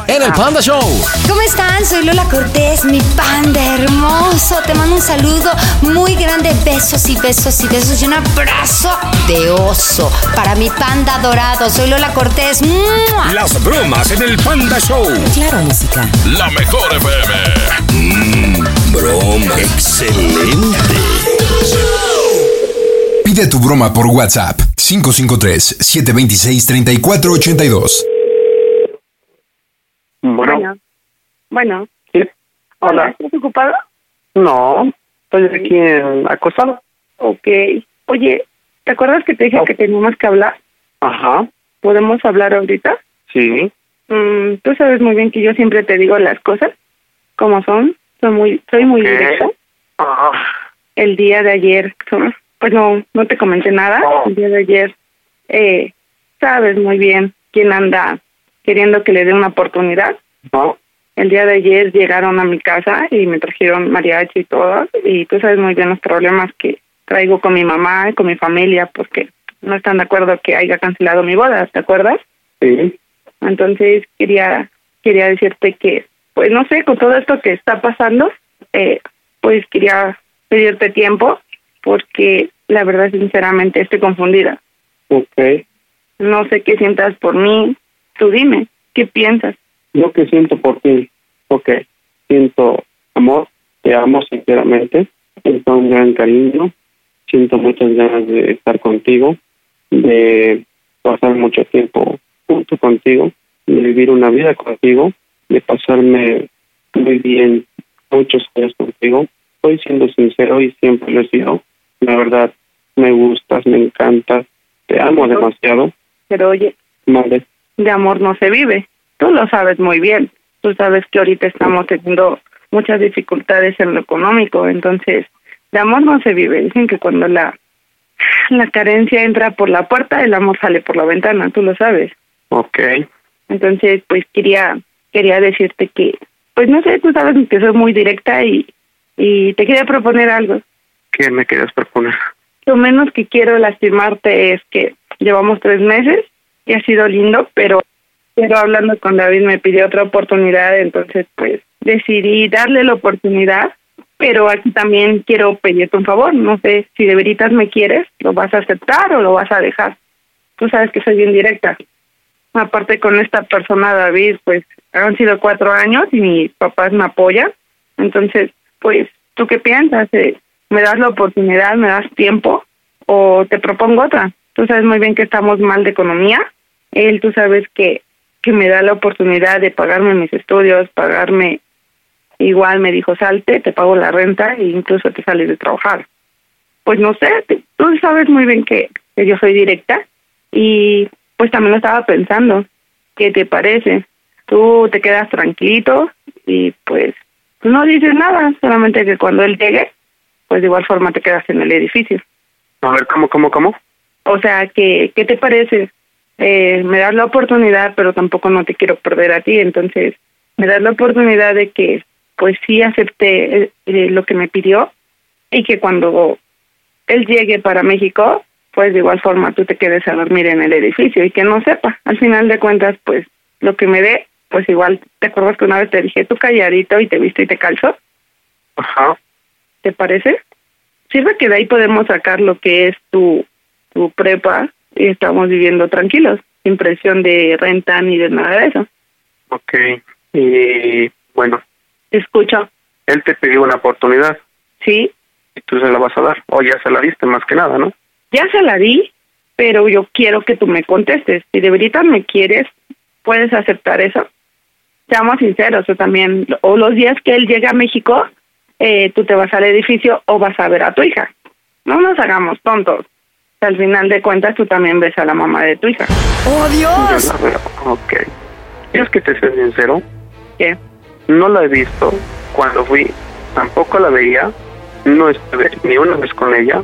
en el Panda Show. ¿Cómo están? Soy Lola Cortés, mi panda hermoso. Te mando un saludo muy grande. Besos y besos y besos y un abrazo de oso para mi panda dorado. Soy Lola Cortés. ¡Mua! Las bromas en el Panda Show. Claro, música. La mejor FM. Mmm, broma. Excelente. Pide tu broma por WhatsApp 553-726-3482. Bueno. Bueno. Sí. Hola. ¿Estás ocupado? No, estoy aquí en acosado. Ok. Oye, ¿te acuerdas que te dije que teníamos que hablar? Ajá. ¿Podemos hablar ahorita? Sí. Mm, Tú sabes muy bien que yo siempre te digo las cosas como son. Soy muy, soy muy Ok. directa. Ajá. El día de ayer, pues no, no te comenté nada. Oh. El día de ayer, eh, sabes muy bien quién anda queriendo que le dé una oportunidad. No. El día de ayer llegaron a mi casa y me trajeron mariachi y todo. Y tú sabes muy bien los problemas que traigo con mi mamá y con mi familia porque no están de acuerdo que haya cancelado mi boda, ¿te acuerdas? Sí. Entonces quería quería decirte que, pues no sé, con todo esto que está pasando, eh, pues quería pedirte tiempo porque la verdad, sinceramente, estoy confundida. Ok. No sé qué sientas por mí. Tú dime, ¿qué piensas? Lo que siento por ti. Ok. Siento amor. Te amo sinceramente. Siento un gran cariño. Siento muchas ganas de estar contigo. De pasar mucho tiempo junto contigo. De vivir una vida contigo. De pasarme muy bien muchos años contigo. Estoy siendo sincero y siempre lo he sido. La verdad, me gustas, me encantas. Te amo demasiado. Pero oye, Madre. De amor no se vive. Tú lo sabes muy bien. Tú sabes que ahorita estamos teniendo muchas dificultades en lo económico, entonces de amor no se vive. Dicen que cuando la la carencia entra por la puerta, el amor sale por la ventana, tú lo sabes. Ok. Entonces, pues quería quería decirte que pues no sé, tú sabes que soy muy directa y y te quería proponer algo. ¿Qué me quieres proponer? Lo menos que quiero lastimarte es que llevamos tres meses y ha sido lindo, pero pero hablando con David me pidió otra oportunidad, entonces pues decidí darle la oportunidad, pero aquí también quiero pedirte un favor, no sé si de veritas me quieres, lo vas a aceptar o lo vas a dejar. Tú sabes que soy bien directa. Aparte con esta persona David, pues han sido cuatro años y mis papás me apoyan, entonces pues ¿tú qué piensas? Eh, ¿Me das la oportunidad, me das tiempo o te propongo otra? Tú sabes muy bien que estamos mal de economía. Él, tú sabes que que me da la oportunidad de pagarme mis estudios, pagarme igual me dijo salte, te pago la renta e incluso te sales de trabajar. Pues no sé, te- tú sabes muy bien que, que yo soy directa y pues también lo estaba pensando. ¿Qué te parece? Tú te quedas tranquilito y pues no dices nada, solamente que cuando él llegue, pues de igual forma te quedas en el edificio. A ver, ¿cómo, cómo, cómo? O sea, ¿qué, qué te parece? Eh, me das la oportunidad, pero tampoco no te quiero perder a ti, entonces me das la oportunidad de que pues sí acepte eh, eh, lo que me pidió y que cuando él llegue para México, pues de igual forma tú te quedes a dormir en el edificio y que no sepa. Al final de cuentas, pues lo que me dé, pues igual, ¿te acuerdas que una vez te dije tú calladito y te viste y te calzo? Ajá. ¿Te parece? Sirve que de ahí podemos sacar lo que es tu, tu prepa y estamos viviendo tranquilos, sin presión de renta ni de nada de eso. Ok. Y bueno, Te escucho. él te pidió una oportunidad Sí, y tú se la vas a dar. O ya se la diste más que nada, ¿no? ya se la di, pero yo quiero que tú me contestes. Si de verdad me quieres, ¿puedes aceptar eso? Seamos sinceros, o también, o los días que él llegue a México, eh, tú te vas al edificio o vas a ver a tu hija. no nos hagamos tontos. Al final de cuentas, tú también ves a la mamá de tu hija. ¡Oh, Dios! Yo la veo, ok. ¿Quieres que te sea sincero? ¿Qué? No la he visto. Cuando fui, tampoco la veía. No estuve ni una vez con ella.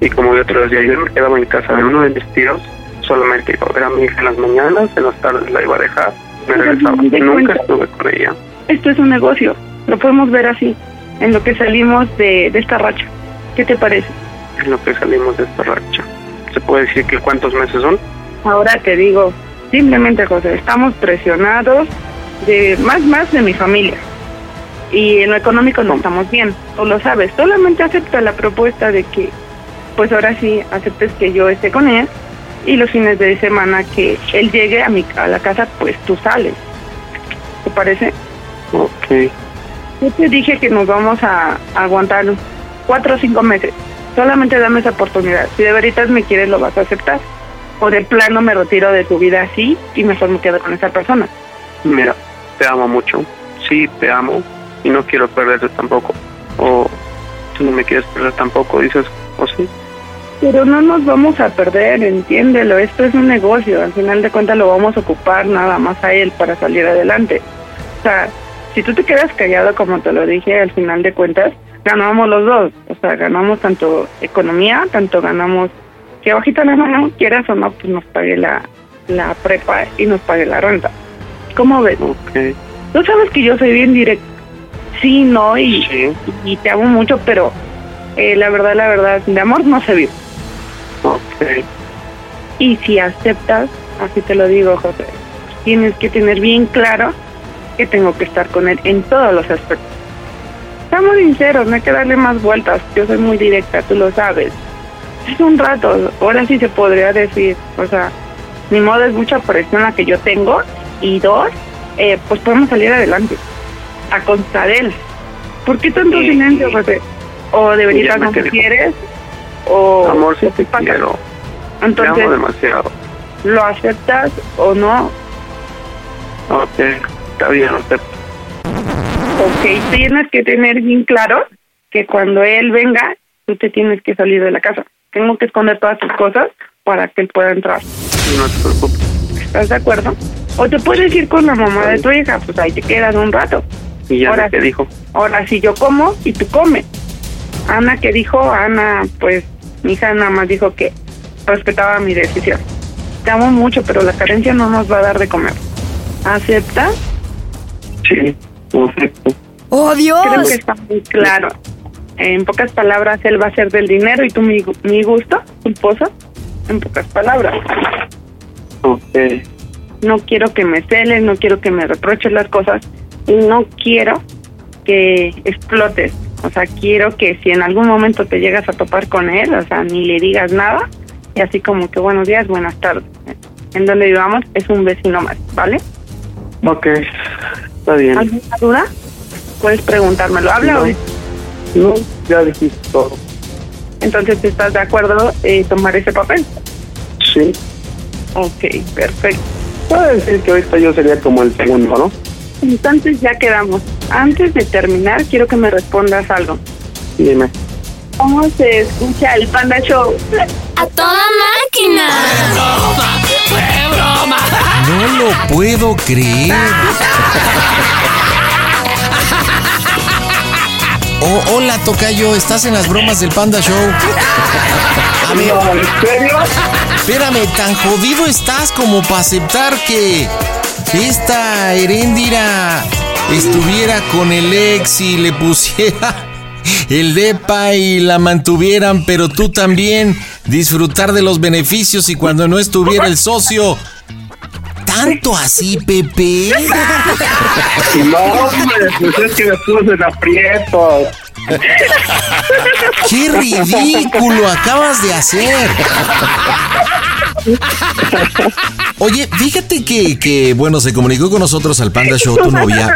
Y como te lo decía, yo me quedaba en casa de uno de mis tíos. Solamente iba a ver a mi hija en las mañanas, en las tardes la iba a dejar. Me regresaba. de Nunca cuenta. estuve con ella. Esto es un negocio. Lo podemos ver así, en lo que salimos de, de esta racha. ¿Qué te parece? Es lo que salimos de esta racha. ¿Se puede decir que cuántos meses son? Ahora te digo, simplemente José, estamos presionados de más más de mi familia. Y en lo económico no estamos bien, tú lo sabes. Solamente acepta la propuesta de que, pues ahora sí, aceptes que yo esté con él y los fines de semana que él llegue a, mi, a la casa, pues tú sales. ¿Te parece? Ok. Yo te dije que nos vamos a, a aguantar cuatro o cinco meses. Solamente dame esa oportunidad. Si de veritas me quieres, lo vas a aceptar. O de plano me retiro de tu vida así y mejor me quedo con esa persona. Mira, te amo mucho. Sí, te amo. Y no quiero perderte tampoco. O tú no me quieres perder tampoco, dices, o sí. Pero no nos vamos a perder, entiéndelo. Esto es un negocio. Al final de cuentas lo vamos a ocupar nada más a él para salir adelante. O sea, si tú te quedas callado, como te lo dije, al final de cuentas, ganamos los dos. O sea, ganamos tanto economía, tanto ganamos que bajita la mano, quieras o no, pues nos pague la, la prepa y nos pague la renta. ¿Cómo ves? Ok. Tú sabes que yo soy bien directo. Sí, no, y, y te amo mucho, pero eh, la verdad, la verdad, de amor no se vive. Ok. Y si aceptas, así te lo digo, José, tienes que tener bien claro que tengo que estar con él en todos los aspectos. Estamos sinceros, no hay que darle más vueltas. Yo soy muy directa, tú lo sabes. Es un rato, ahora sí se podría decir. O sea, mi modo es mucha presión la que yo tengo. Y dos, eh, pues podemos salir adelante. A consta de él. ¿Por qué tanto Sí. silencio, José? O de verdad no quieres, o... Amor, sí te pasa. quiero. te Entonces, amo demasiado. ¿lo aceptas o no? Ok. Está bien, acepto. Ok, tienes que tener bien claro que cuando él venga, tú te tienes que salir de la casa. Tengo que esconder todas tus cosas para que él pueda entrar. No te preocupes. ¿Estás de acuerdo? O te puedes ir con la mamá de tu hija, pues ahí te quedas un rato. Y ya Ahora sí. dijo. Ahora sí yo como y tú comes. Ana, ¿qué dijo? Ana, pues mi hija nada más dijo que respetaba mi decisión. Te amo mucho, pero la carencia no nos va a dar de comer. ¿Acepta? Sí, ¡Oh, Dios! Creo que está muy claro. En pocas palabras, él va a ser del dinero y tú mi, mi gusto, culposo. En pocas palabras. Ok. No quiero que me celes, no quiero que me reproches las cosas y no quiero que explotes. O sea, quiero que si en algún momento te llegas a topar con él, o sea, ni le digas nada y así como que buenos días, buenas tardes. En donde vivamos es un vecino más, ¿vale? Ok. Está bien. ¿Alguna duda? Puedes preguntármelo. Habla No. No, ya dijiste todo. Entonces, ¿estás de acuerdo en tomar ese papel? Sí. Ok, perfecto. Puedes decir que ahorita yo sería como el segundo, ¿no? Entonces ya quedamos. Antes de terminar, quiero que me respondas algo. Dime. ¿Cómo se escucha el Panda Show? ¡A toda máquina! No lo puedo creer. Oh, hola, Tocayo, ¿estás en las bromas del Panda Show? A ver, ¿En serio? espérame, ¿tan jodido estás como para aceptar que esta Heréndira estuviera con el ex y le pusiera el depa y la mantuvieran, pero tú también disfrutar de los beneficios y cuando no estuviera el socio? ¿Tanto así, Pepe? <laughs> No, hombre, pues es que me puse en aprietos. ¡Qué ridículo acabas de hacer! Oye, fíjate que, que, bueno, se comunicó con nosotros al Panda Show, tu novia.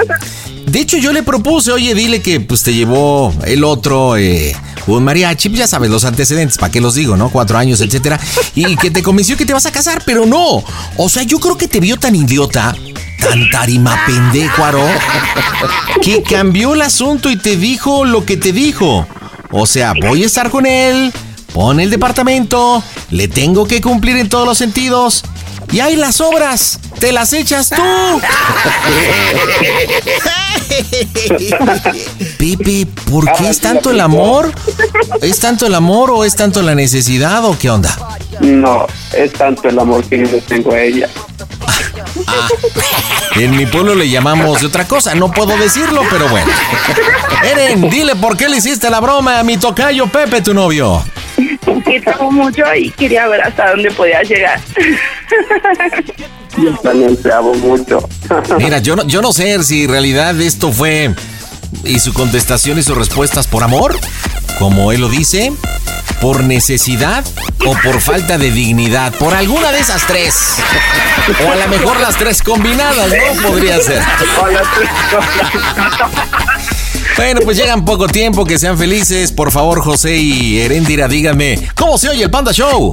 De hecho, yo le propuse, oye, dile que pues te llevó el otro, eh, un mariachi, pues, ya sabes, los antecedentes, ¿para qué los digo, no? Cuatro años, etcétera. Y que te convenció que te vas a casar, pero no. O sea, yo creo que te vio tan idiota, tan tarima pendejuaro, que cambió el asunto y te dijo lo que te dijo. O sea, voy a estar con él, pone el departamento, le tengo que cumplir en todos los sentidos. Y hay las obras, te las echas tú. <laughs> Pipi, ¿por qué es tanto el amor? ¿Es tanto el amor o es tanto la necesidad o qué onda? No, es tanto el amor que yo le tengo a ella. Ah, en mi pueblo le llamamos de otra cosa, no puedo decirlo, pero bueno. Eren, dile por qué le hiciste la broma a mi tocayo Pepe, tu novio. Que te amo mucho y quería ver hasta dónde podía llegar. <laughs> Yo también te amo mucho. <laughs> Mira, yo no, yo no sé si en realidad esto fue y su contestación y sus respuestas por amor, como él lo dice, por necesidad o por falta de dignidad, por alguna de esas tres. O a lo mejor las tres combinadas, ¿no? Podría ser. Bueno, pues llegan poco tiempo, que sean felices. Por favor, José y Herendira, díganme, ¿cómo se oye el Panda Show?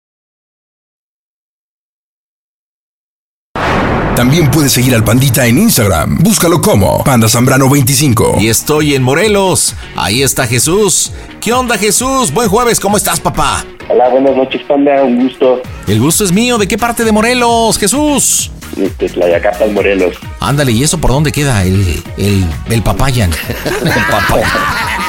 También puedes seguir al Pandita en Instagram. Búscalo como Panda Zambrano25. Y estoy en Morelos. Ahí está Jesús. ¿Qué onda, Jesús? Buen jueves, ¿cómo estás, papá? Hola, buenas noches, Panda, un gusto. El gusto es mío. ¿De qué parte de Morelos, Jesús? Este, Tlayacapan, Morelos. Ándale, ¿y eso por dónde queda? El, el, el papayan. <laughs> El papayan.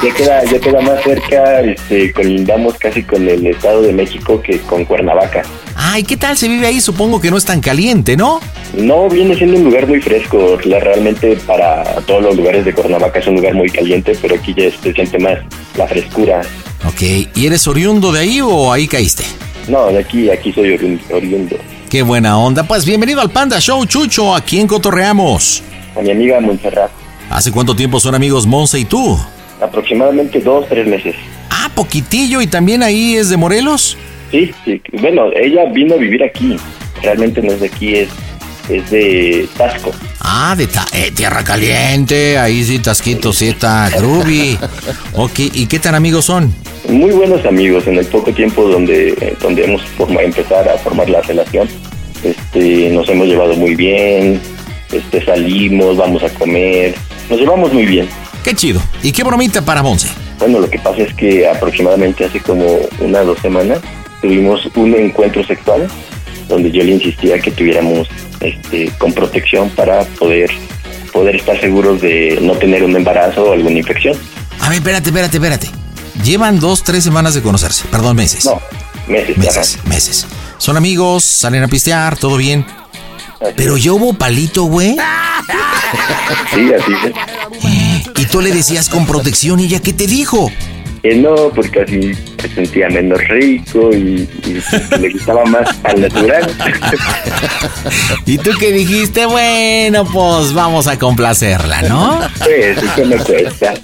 Ya queda, ya queda más cerca, este, colindamos casi con el Estado de México que con Cuernavaca. Ay, ¿qué tal se vive ahí? Supongo que no es tan caliente, ¿no? No, viene siendo un lugar muy fresco. La- realmente para todos los lugares de Cuernavaca es un lugar muy caliente, pero aquí ya se siente más la frescura. Ok, ¿y eres oriundo de ahí o ahí caíste? No, de aquí, aquí soy oriundo. Qué buena onda. Pues bienvenido al Panda Show, Chucho. ¿A quién cotorreamos? A mi amiga Montserrat. ¿Hace cuánto tiempo son amigos Monse y tú? Aproximadamente dos, tres meses. Ah, poquitillo. ¿Y también ahí es de Morelos? Sí, sí. Bueno, ella vino a vivir aquí. Realmente no es de aquí, es, es de Tasco. Ah, de ta- eh, Tierra Caliente. Ahí sí, Tasquito, sí está groovy. <laughs> Ok, ¿y qué tan amigos son? Muy buenos amigos en el poco tiempo donde, donde hemos forma, empezar a formar la relación. Este, nos hemos llevado muy bien, este, salimos, vamos a comer, nos llevamos muy bien. Qué chido. ¿Y qué bromita para Monse? Bueno, lo que pasa es que aproximadamente hace como una o dos semanas tuvimos un encuentro sexual donde yo le insistía que tuviéramos este, con protección para poder, poder estar seguros de no tener un embarazo o alguna infección. A ver, espérate, espérate, espérate. Llevan dos, tres semanas de conocerse. Perdón, meses. No, meses. Meses, meses. Son amigos, salen a pistear, todo bien. Pero ya hubo palito, güey. Sí, así es. Y tú le decías con protección y ella, ¿qué te dijo? Que no, porque así se sentía menos rico y, <laughs> le gustaba más al natural. <laughs> ¿Y tú qué dijiste? Bueno, pues vamos a complacerla, ¿no? Pues, eso no cuesta.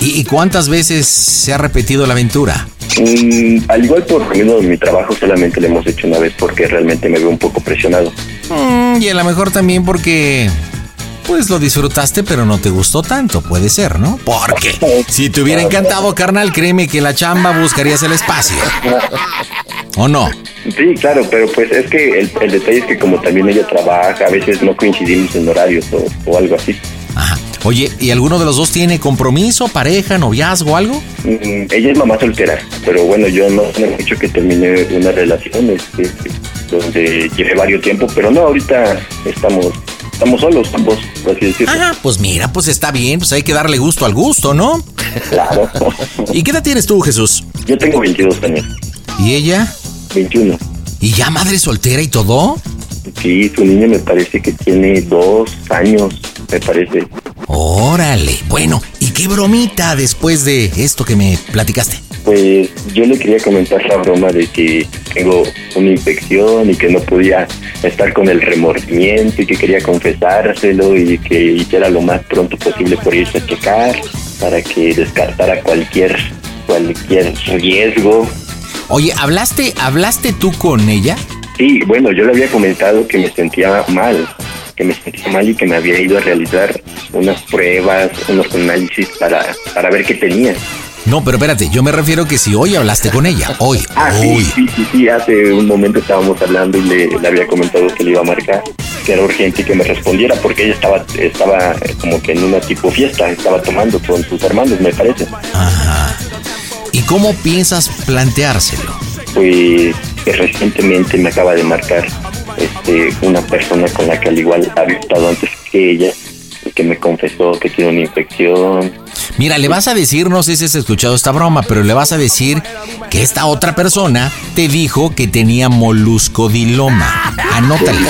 ¿Y, cuántas veces se ha repetido la aventura? Mm, al igual por de mi trabajo, solamente lo hemos hecho una vez porque realmente me veo un poco presionado. Mm, y a lo mejor también porque... Pues lo disfrutaste, pero no te gustó tanto, puede ser, ¿no? Porque si te hubiera encantado, carnal, créeme que la chamba buscarías el espacio. ¿O no? Sí, claro, pero pues es que el, el detalle es que como también ella trabaja, a veces no coincidimos en horarios o, o algo así. Oye, ¿y alguno de los dos tiene compromiso, pareja, noviazgo, algo? Mm, ella es mamá soltera, pero bueno, yo no no he dicho que terminé una relación este, donde llevé varios tiempo, pero no, ahorita estamos estamos solos ambos, por así decirlo. Ah, pues mira, pues está bien, pues hay que darle gusto al gusto, ¿no? Claro. ¿Y qué edad tienes tú, Jesús? Yo tengo 22 años. ¿Y ella? 21. ¿Y ya madre soltera y todo? Sí, su niña me parece que tiene dos años, me parece. Órale. Bueno, ¿y qué bromita después de esto que me platicaste? Pues yo le quería comentar la broma de que tengo una infección y que no podía estar con el remordimiento y que quería confesárselo y que hiciera lo más pronto posible por irse a checar para que descartara cualquier cualquier riesgo. Oye, ¿hablaste, hablaste tú con ella? Sí, bueno, yo le había comentado que me sentía mal, que me sentía mal y que me había ido a realizar unas pruebas, unos análisis para, para ver qué tenía. No, pero espérate, yo me refiero que si hoy hablaste con ella, hoy, Ah, hoy. sí, sí, sí, hace un momento estábamos hablando y le, le había comentado que le iba a marcar, que era urgente que me respondiera porque ella estaba, estaba como que en una tipo fiesta, estaba tomando con sus hermanos, me parece. Ajá. ¿Y cómo piensas planteárselo? Pues que recientemente me acaba de marcar este, una persona con la que al igual había estado antes que ella que me confesó que tiene una infección. Mira, le vas a decir, no sé si has escuchado esta broma, pero le vas a decir que esta otra persona te dijo que tenía moluscodiloma. Anótale.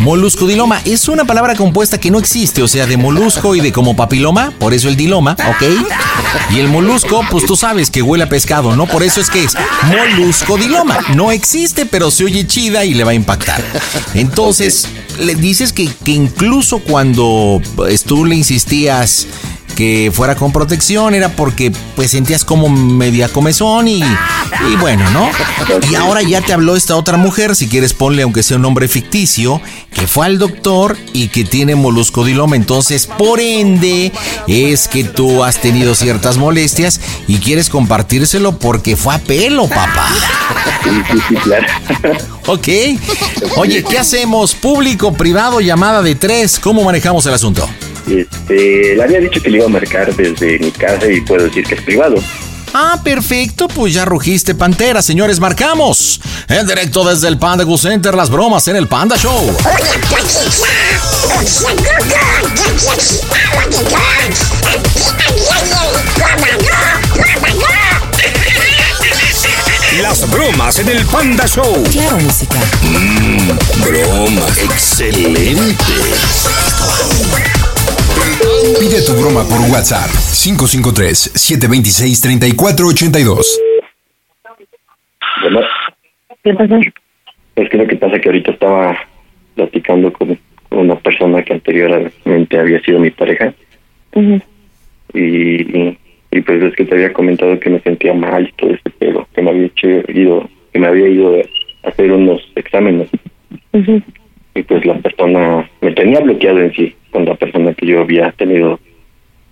Moluscodiloma es una palabra compuesta que no existe, o sea, de molusco y de como papiloma, por eso el diloma, ¿ok? Y el molusco, pues tú sabes que huele a pescado, ¿no? Por eso es que es moluscodiloma. No existe, pero se oye chida y le va a impactar. Entonces, le dices que, que incluso cuando pues, tú le insistías que fuera con protección era porque pues sentías como media comezón y, y bueno, ¿no? Y ahora ya te habló esta otra mujer, si quieres ponle aunque sea un nombre ficticio, que fue al doctor y que tiene moluscodiloma, entonces por ende es que tú has tenido ciertas molestias y quieres compartírselo porque fue a pelo, papá. Sí, sí, sí, claro. Ok. Oye, ¿qué hacemos? ¿Público, privado, llamada de tres? ¿Cómo manejamos el asunto? Este, le había dicho que le iba a marcar desde mi casa y puedo decir que es privado. Ah, perfecto, pues ya rugiste Pantera, señores, marcamos. En directo desde el Panda Go Center, las bromas en el Panda Show. Las bromas en el Panda Show. Claro, música. Mmm, broma. Excelente. Pide tu broma por WhatsApp. 553-726-3482. Bueno, ¿Qué pasó? es que lo que pasa es que ahorita estaba platicando con, una persona que anteriormente había sido mi pareja. Y, y pues es que te había comentado que me sentía mal y todo ese pedo, que me había hecho, ido, que me había ido a hacer unos exámenes. Y pues la persona me tenía bloqueado en sí con la persona que yo había tenido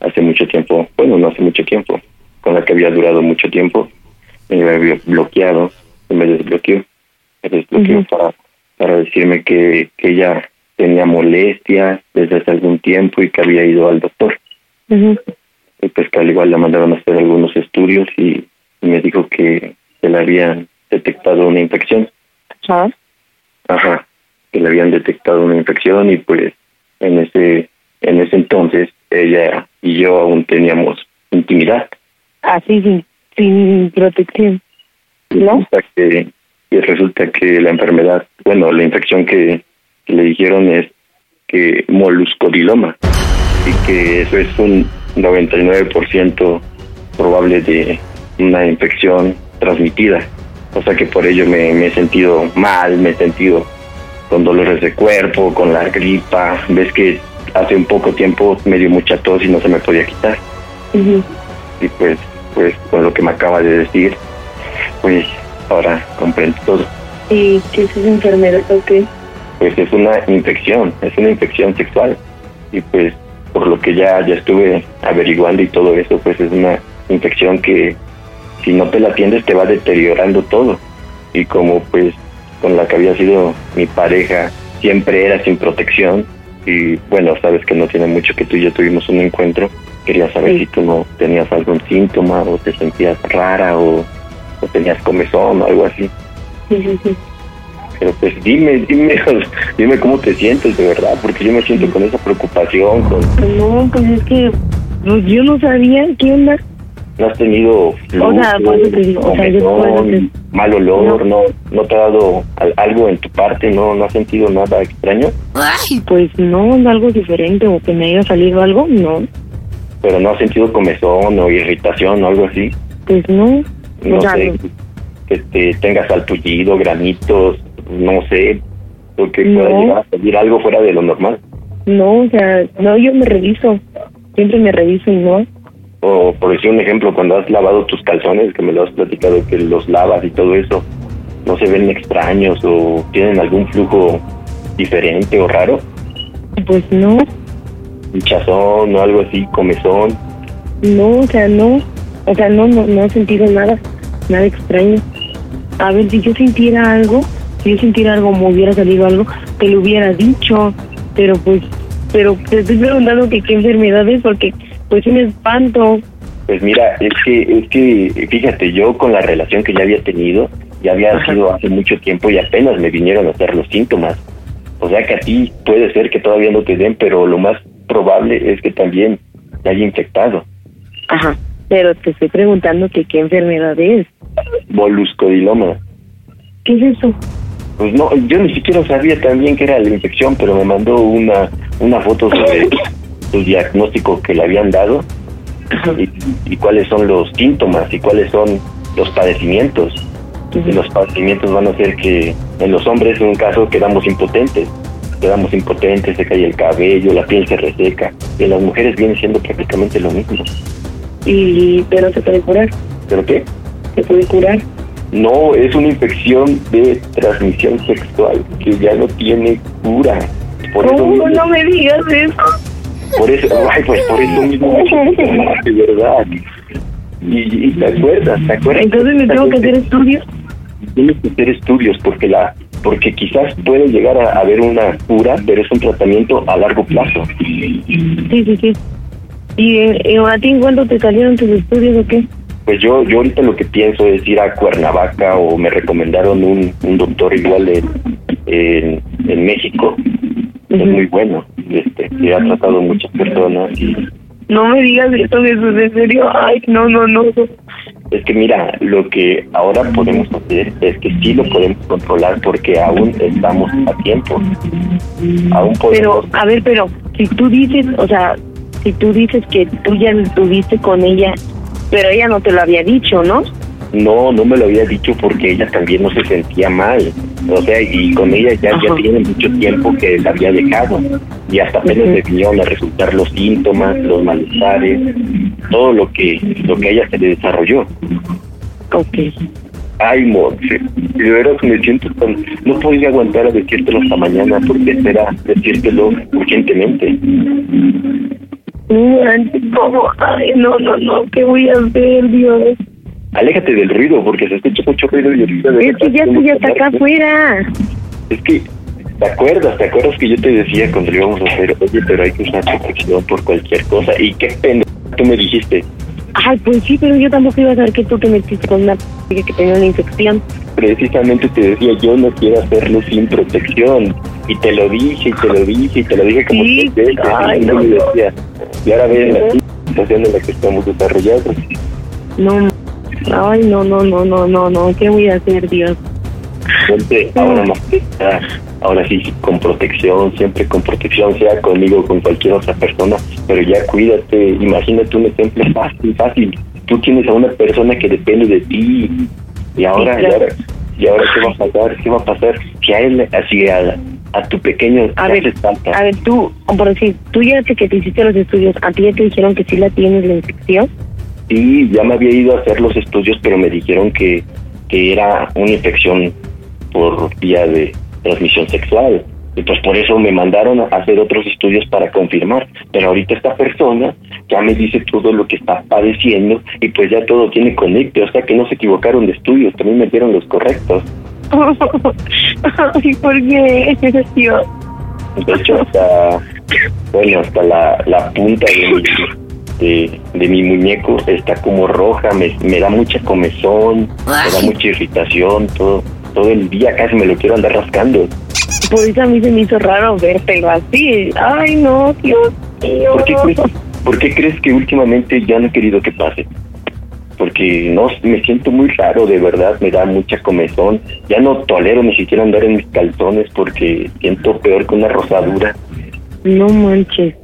hace mucho tiempo, bueno, no hace mucho tiempo, con la que había durado mucho tiempo, me había bloqueado, y me desbloqueó, me desbloqueó para, para decirme que, que ella tenía molestias desde hace algún tiempo y que había ido al doctor. Y pues que al igual le mandaron a hacer algunos estudios y, y me dijo que se le habían detectado una infección. Ah, Ajá, que le habían detectado una infección y pues en ese en ese entonces ella y yo aún teníamos intimidad. Así, sin, sin protección. ¿No? Resulta que, y resulta que la enfermedad, bueno, la infección que, le dijeron es que moluscodiloma y que eso es un 99% probable de una infección transmitida. O sea que por ello me, me he sentido mal, me he sentido con dolores de cuerpo, con la gripa. Ves que hace un poco tiempo me dio mucha tos y no se me podía quitar. Y pues, pues con lo que me acaba de decir, pues ahora comprendo todo. ¿Y qué es esa enfermedad o qué? Pues es una infección, es una infección sexual. Y pues por lo que ya, ya estuve averiguando y todo eso, pues es una infección que si no te la atiendes te va deteriorando todo. Y como pues con la que había sido mi pareja, siempre era sin protección. Y bueno, sabes que no tiene mucho que tú y yo tuvimos un encuentro. Quería saber Sí. si tú no tenías algún síntoma o te sentías rara o, o tenías comezón o algo así. Sí, sí, sí. Pero pues dime, dime, <laughs> dime cómo te sientes de verdad, porque yo me siento con esa preocupación, con... No, pues es que pues, yo no sabía qué onda. ¿No has tenido O sea, digo, o sea, mal olor, no. no te ha dado al- algo en tu parte, no no has sentido nada extraño, Ay, pues no, algo diferente o que me haya salido algo, no, pero no has sentido comezón o irritación o algo así, pues no. no sé, que te tengas salpullido, granitos, no sé, o que pueda No. llegar a salir algo fuera de lo normal. no, o sea, no, yo me reviso, siempre me reviso y no. O por decir un ejemplo, cuando has lavado tus calzones, que me lo has platicado, que los lavas y todo eso, no se ven extraños o tienen algún flujo diferente o raro, Pues no, hinchazón o algo así, comezón. no, o sea, no, o sea, no, no, no he sentido nada, nada extraño. A ver, si yo sintiera algo, si yo sintiera algo, me hubiera salido algo, te lo hubiera dicho, pero pues, pero te estoy preguntando que qué enfermedad es, porque pues sí me espanto. Pues mira, es que, es que, fíjate, yo con la relación que ya había tenido, ya había sido hace mucho tiempo y apenas me vinieron a hacer los síntomas. O sea que a ti puede ser que todavía no te den, pero lo más probable es que también te haya infectado. Ajá, pero te estoy preguntando que qué enfermedad es. Moluscodiloma. ¿Qué es eso? Pues no, yo ni siquiera sabía también que era la infección, pero me mandó una, una foto sobre <coughs> su diagnóstico que le habían dado y, y cuáles son los síntomas y cuáles son los padecimientos. Los padecimientos van a ser que en los hombres, en un caso, quedamos impotentes. Quedamos impotentes, se cae el cabello, la piel se reseca. Y en las mujeres viene siendo prácticamente lo mismo. Y, pero se puede curar, ¿Pero qué? se puede curar. No, es una infección de transmisión sexual que ya no tiene cura. Por eso ¿Cómo mismo- no me digas eso? Por eso, ay, pues por eso mismo, <laughs> de verdad. Y, y te acuerdas, te acuerdas. Entonces me tengo que hacer estudios. Tienes que hacer estudios porque la, porque quizás puede llegar a haber una cura, pero es un tratamiento a largo plazo. Sí, sí, sí. ¿Y eh, eh, a ti en cuánto te salieron tus estudios o qué? Pues yo, yo ahorita lo que pienso es ir a Cuernavaca o me recomendaron un, un doctor igual en, en, en México. Es muy bueno, este, que ha tratado muchas personas y No me digas esto, Jesús, en serio. Ay, no, no, no. Es que mira, lo que ahora podemos hacer es que sí lo podemos controlar porque aún estamos a tiempo. Aún Pero, podemos... a ver, pero si tú dices, o sea, si tú dices que tú ya estuviste con ella, pero ella no te lo había dicho, ¿no? No, no me lo había dicho porque ella también no se sentía mal. O sea, y con ella ya, ya tiene mucho tiempo que la había dejado. Y hasta apenas le vinieron a resultar los síntomas, los malestares, todo lo que, lo que a ella se le desarrolló. Ok. Ay, Monse, de veras me siento tan... No podía aguantar a decírtelo hasta mañana porque espera decírtelo urgentemente. No, ¿cómo? Ay, no, no, no, ¿qué voy a hacer, Dios? Aléjate del ruido porque se escucha mucho ruido y ahorita... Es que ya estoy que hasta acá afuera. Es que, ¿te acuerdas? ¿Te acuerdas que yo te decía cuando lo íbamos a hacer? Oye, pero hay que usar protección por cualquier cosa. Y qué pena, tú me dijiste. Ay, pues sí, pero yo tampoco iba a saber que tú te metiste con una p que tenía una infección. Precisamente te decía, yo no quiero hacerlo sin protección. Y te lo dije, y te lo dije, y te lo dije como Sí, tres veces. ay, y no, me no. decía, y ahora ven la situación en la que estamos desarrollados. No, ay, no, no, no, no, no, no, ¿qué voy a hacer, Dios? Ponte ahora más que nada, ahora sí con protección, siempre con protección, sea conmigo o con cualquier otra persona, pero ya cuídate, imagínate un ejemplo fácil, fácil. Tú tienes a una persona que depende de ti y ahora, Sí, claro. y ahora, y ahora qué va a pasar, qué va a pasar, que a él, así a, a tu pequeño A le ver, falta. a ver, tú, por decir, tú ya sé que te hiciste los estudios, ¿a ti ya te dijeron que sí la tienes la infección? Sí, ya me había ido a hacer los estudios, pero me dijeron que, que era una infección por vía de transmisión sexual. Y pues por eso me mandaron a hacer otros estudios para confirmar. Pero ahorita esta persona ya me dice todo lo que está padeciendo y pues ya todo tiene conecte. O sea que no se equivocaron de estudios, también me dieron los correctos. <laughs> Ay, ¿por qué? De hecho, hasta, bueno, hasta la, la punta de mi, <laughs> de, de mi muñeco está como roja, me, me da mucha comezón, me da mucha irritación, todo. todo el día, casi me lo quiero andar rascando. Por eso a mí se me hizo raro vértelo así. Ay, no, Dios mío. ¿Por qué, crees, ¿Por qué crees que últimamente ya no he querido que pase? Porque no, me siento muy raro, de verdad, me da mucha comezón. Ya no tolero ni siquiera andar en mis calzones porque siento peor que una rosadura. No manches.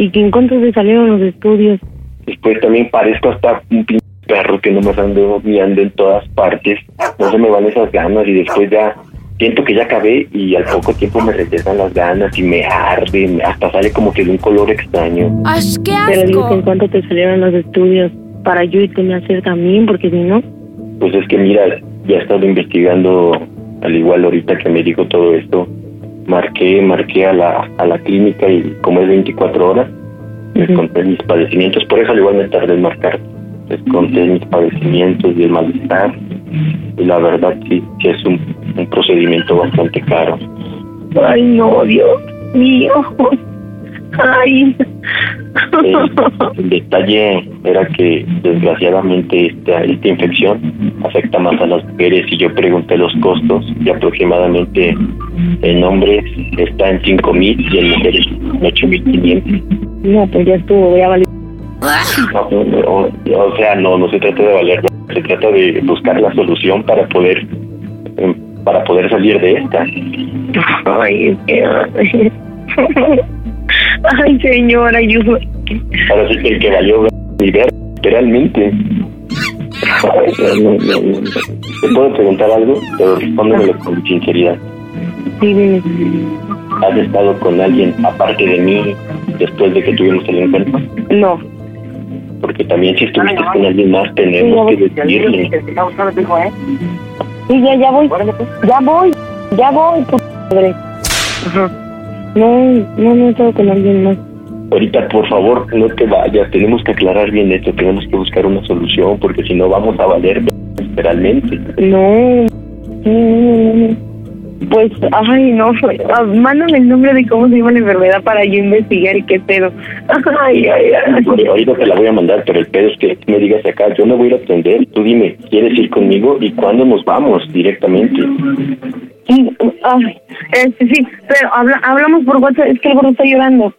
¿Y en cuánto te salieron los estudios? Después también parezco hasta un pinche perro que no me ando mirando en todas partes. No se me van esas ganas y después ya siento que ya acabé y al poco tiempo me regresan las ganas y me arde, hasta sale como que de un color extraño. qué Pero digo que en cuánto te salieron los estudios para yo irte a hacer también, porque si no... Pues es que mira, ya he estado investigando, al igual ahorita que me dijo todo esto, marqué, marqué a la, a la clínica y como es 24 horas, les conté mis padecimientos, por eso al igual me tardé en marcar, les conté mis padecimientos y el malestar, y la verdad sí, sí es un, un procedimiento bastante caro. Ay, no, Dios mío. Ay. El detalle era que desgraciadamente esta, esta infección afecta más a las mujeres y yo pregunté los costos y aproximadamente en hombres está en 5 mil y en mujeres en 8 mil 500. No, pues ya estuvo, voy a valer. No, no, o sea, no, no se trata de valer, se trata de buscar la solución para poder em, para poder salir de esta. Ay, que... Ay, señor, ayuda. Ahora sí que el que valió mi ver, literalmente. Ay, no, no, no, no. ¿Te puedo preguntar algo? Pero respóndemelo con sinceridad. Sí, dime. ¿Has estado con alguien aparte de mí después de que tuvimos el encuentro? No. Porque también si estuviste con alguien más tenemos que decirle. Sí, ya, ya voy. Ya voy. Ya voy, tu madre. Ajá. No, no, no he estado con alguien más. Ahorita, por favor, no te vayas. Tenemos que aclarar bien esto. Tenemos que buscar una solución porque si no vamos a valer literalmente. No. No, no, no. Pues, ay, no. Ah, Mándame el nombre de cómo se llama la enfermedad para yo investigar y qué pedo. <laughs> Ay, ay, ay. Porque ahorita te la voy a mandar, pero el pedo es que me digas acá, yo me voy a ir a atender. Tú dime, ¿quieres ir conmigo y cuándo nos vamos directamente? Sí, ay, este, sí, pero habla, hablamos por WhatsApp. Es que el gordo está llorando.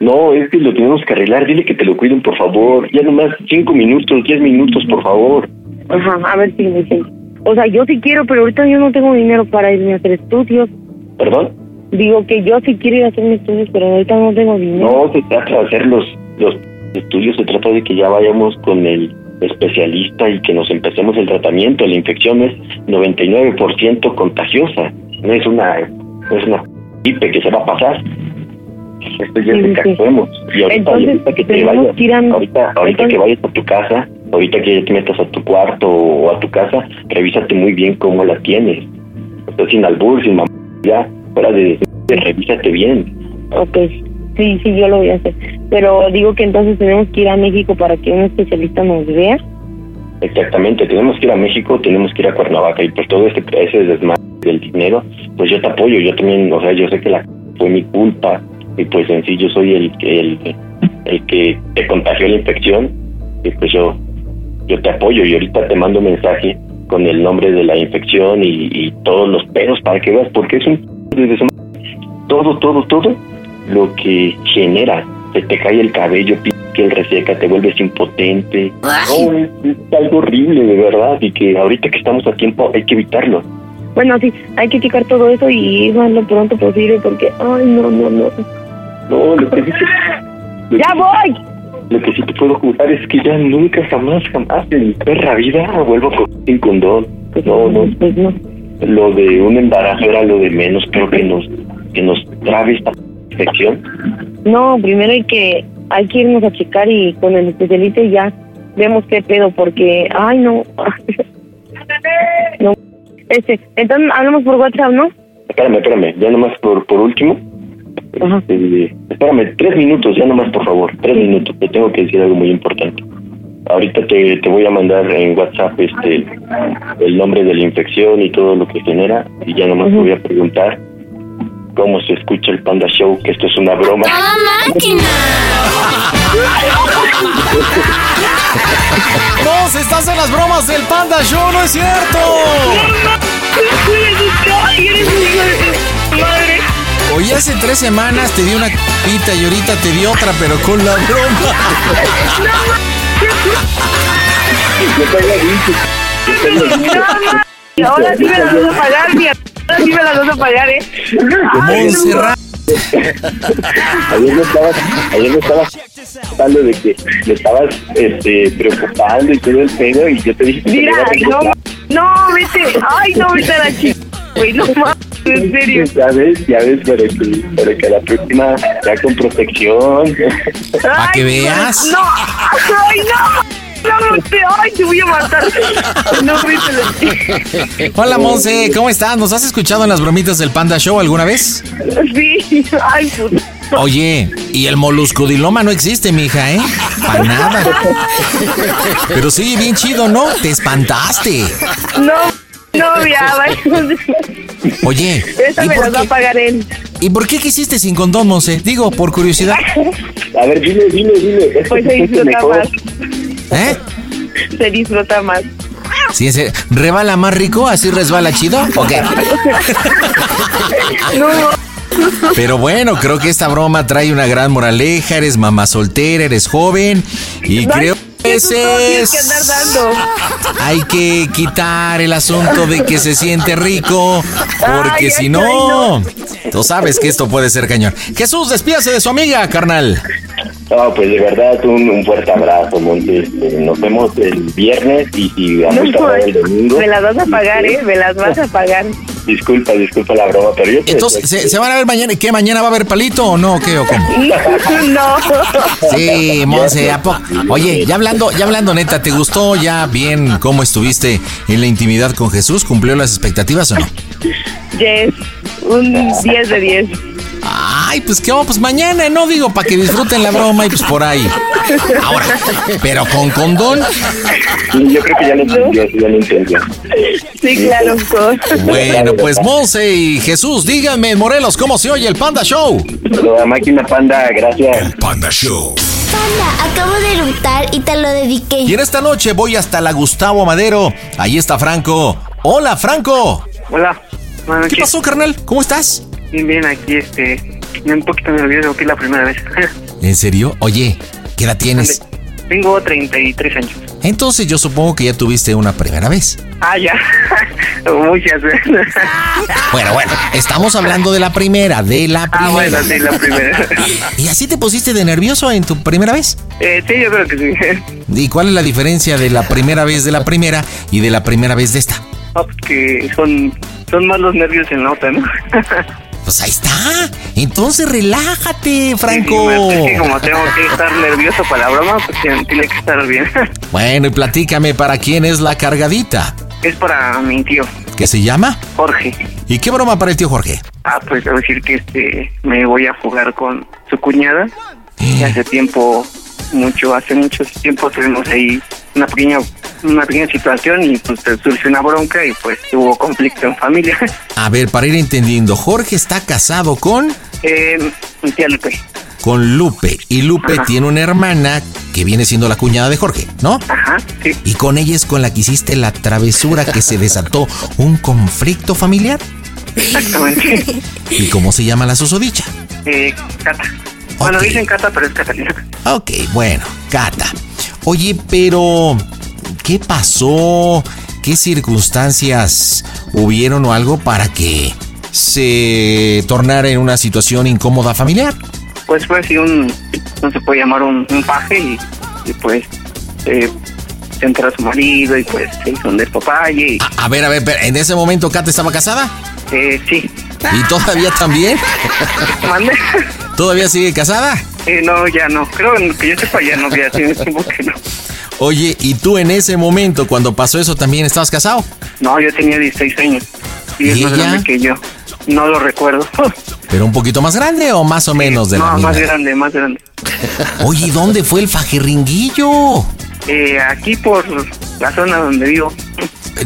No, es que lo tenemos que arreglar. Dile que te lo cuiden, por favor. Ya nomás cinco minutos, diez minutos, por favor. Ajá, a ver si me dicen. O sea, yo sí quiero, pero ahorita yo no tengo dinero para irme a hacer estudios. ¿Perdón? Digo que yo sí quiero ir a hacer mis estudios, pero ahorita no tengo dinero. No se trata de hacer los, los estudios, se trata de que ya vayamos con el especialista y que nos empecemos el tratamiento. La infección es 99% contagiosa. No es una, no es una gripe que se va a pasar. Esto ya es que actuemos. Y ahorita, Entonces, ahorita que te vayas, a- ahorita, ahorita que vayas a tu casa, ahorita que ya te metas a tu cuarto o a tu casa, revísate muy bien cómo la tienes. Sea, sin albur, sin mamá, ya, fuera de, revísate bien. Ok, sí, sí, yo lo voy a hacer. Pero digo que entonces tenemos que ir a México para que un especialista nos vea. Exactamente, tenemos que ir a México, tenemos que ir a Cuernavaca y pues todo este ese desmadre del dinero, pues yo te apoyo, yo también, o sea, yo sé que la fue mi culpa y pues en sí yo soy el el, el que te contagió la infección y pues yo yo te apoyo y ahorita te mando mensaje con el nombre de la infección y, y todos los pedos para que veas porque es un desde todo todo todo lo que genera se te cae el cabello piel reseca te vuelves impotente no, es, es algo horrible de verdad y que ahorita que estamos a tiempo hay que evitarlo Bueno, sí, hay que checar todo eso y ir más lo pronto posible porque, ay, no, no, no. no lo que ¡Ya voy! Lo que sí te puedo jurar es que ya nunca, jamás, jamás en mi perra vida vuelvo con sin condón. No, no. Pues no. Lo de un embarazo era lo de menos. Creo que nos, que nos trabe esta infección. No, primero hay que, hay que irnos a checar y con el especialista ya vemos qué pedo porque, ay, no. <laughs> no. Este, entonces hablamos por WhatsApp, ¿no? Espérame, espérame. Ya nomás por, por último. Este, espérame, tres minutos, ya nomás, por favor. Tres minutos. Te tengo que decir algo muy importante. Ahorita te, te voy a mandar en WhatsApp este el nombre de la infección y todo lo que genera. Y ya nomás te voy a preguntar cómo se escucha el Panda Show, que esto es una broma. Vos estás en las bromas del Panda Show, no es cierto. Madre. Oye, hace tres semanas te di una pita y ahorita te di otra, pero con la broma. Yo te había dicho. yo te había dicho. Ahora sí me las vas a pagar, mi Ahora sí me las vas a pagar, ¿eh? Montserrat. Ayer me estabas, ayer me estabas hablando de que me estabas este, preocupando y todo el pedo y yo te dije que Mira, no, no, vete. Ay, no, vete a la chica, güey, no mames, en serio. Ya ves, ya ves, para que, para que la próxima sea con protección. Pa' que veas. No, ay, no. No, te, ay, te voy a matar. No. Hola, Monse, ¿cómo estás? ¿Nos has escuchado en las bromitas del Panda Show alguna vez? Sí, ay, puta. Oye, y el moluscodiloma no existe, mija, ¿eh? Para nada. <laughs> Pero sí, bien chido, ¿no? Te espantaste. No, no, ya, vaya. Oye, Esa ¿y me por, las va a qué, pagar él. ¿y por qué quisiste sin condón, Monse? Digo, por curiosidad. A ver, dile, dile, dile. Es Pues se disfruta mejor. más. ¿Eh? Se disfruta más. Sí, ese, ¿Rebala más rico? ¿Así resbala chido? ¿O qué? <laughs> No, Pero bueno, creo que esta broma trae una gran moraleja. Eres mamá soltera, eres joven. Y no, creo que eso todo tienes ese que andar es... dando. <laughs> Hay que quitar el asunto de que se siente rico, porque Ay, si ay, no, tú sabes que esto puede ser cañón. Jesús, despídase de su amiga, carnal. No, pues de verdad un, un fuerte abrazo, Monte. Este, nos vemos el viernes y si vamos a hablar el domingo. Me las vas a pagar, ¿eh? Me las vas a pagar. Disculpa, disculpa la broma, pero yo Entonces, ¿se, se van a ver mañana? ¿Y qué? ¿Mañana va a haber palito o no? ¿Qué o cómo? <laughs> No. Sí, Monse, ¿a poco? Oye, ya hablando, ya hablando neta, ¿te gustó ya bien cómo estuviste en la intimidad con Jesús? ¿Cumplió las expectativas o no? Yes, un 10 de 10. Ay, pues qué, pues mañana, no digo, para que disfruten la broma y pues por ahí. Ahora, pero con condón. Sí, yo creo que ya lo entendió, sí, ya lo entendió. Sí, claro. Bueno, pues Monse y Jesús, díganme, Morelos, ¿cómo se oye el Panda Show? La máquina panda, gracias. Panda Show. Panda, acabo de eructar y te lo dediqué. Y en esta noche voy hasta la Gustavo Madero. Ahí está Franco. Hola, Franco. Hola. ¿Qué pasó, carnal? ¿Cómo estás? Bien, bien, aquí este. Un poquito nervioso, que es la primera vez. <laughs> ¿En serio? Oye, ¿qué edad tienes? Tengo 33 años. Entonces yo supongo que ya tuviste una primera vez. Ah, ya. <laughs> Muchas veces. <laughs> Bueno, bueno, estamos hablando de la primera, de la primera. Ah, bueno, sí, la primera. ¿Y así te pusiste de nervioso en tu primera vez? Eh, sí, yo creo que sí. ¿Y cuál es la diferencia de la primera vez de la primera y de la primera vez de esta? Ah, pues que son, son más los nervios en la otra, ¿no? Pues ahí está. Entonces relájate, Franco. Es que como tengo que estar nervioso para la broma, pues tiene tiene que estar bien. <laughs> Bueno, y platícame para quién es la cargadita. Es para mi tío, ¿Qué se llama? Jorge. ¿Y qué broma para el tío Jorge? Ah, pues a decir que este me voy a jugar con su cuñada. Y <gasps> hace tiempo, mucho, hace mucho tiempo tuvimos ahí una pequeña una pequeña situación y pues surgió una bronca y pues hubo conflicto en familia. <laughs> A ver, para ir entendiendo, Jorge está casado con eh, tía Lupe. con Lupe y Lupe Ajá. tiene una hermana que viene siendo la cuñada de Jorge, ¿no? Ajá, sí. Y con ella es con la que hiciste la travesura que se desató un conflicto familiar. Exactamente. ¿Y cómo se llama la susodicha? eh, Cata. Bueno, dicen Cata, pero es Catalina. Ok, bueno, Cata. Oye, pero ¿qué pasó? ¿Qué circunstancias hubieron o algo para que se tornara en una situación incómoda familiar? Pues fue así un, no se puede llamar un, un paje y, y pues eh, se entró a su marido y pues se hizo un despapalle y A ver, a ver, pero, ¿en ese momento Cata estaba casada? eh, sí. ¿Y todavía también? <laughs> ¿Mande? ¿Todavía sigue casada? Eh, no, ya no. Creo que yo sepa ya no, ya tiene tiempo que no. Oye, ¿y tú en ese momento, cuando pasó eso, también estabas casado? No, yo tenía 16 años. Y es ¿Y más ella? grande que yo. No lo recuerdo. <laughs> ¿Pero un poquito más grande o más o menos de la no, misma? más grande, más grande. Oye, ¿y dónde fue el fajerringuillo? Eh, aquí por la zona donde vivo.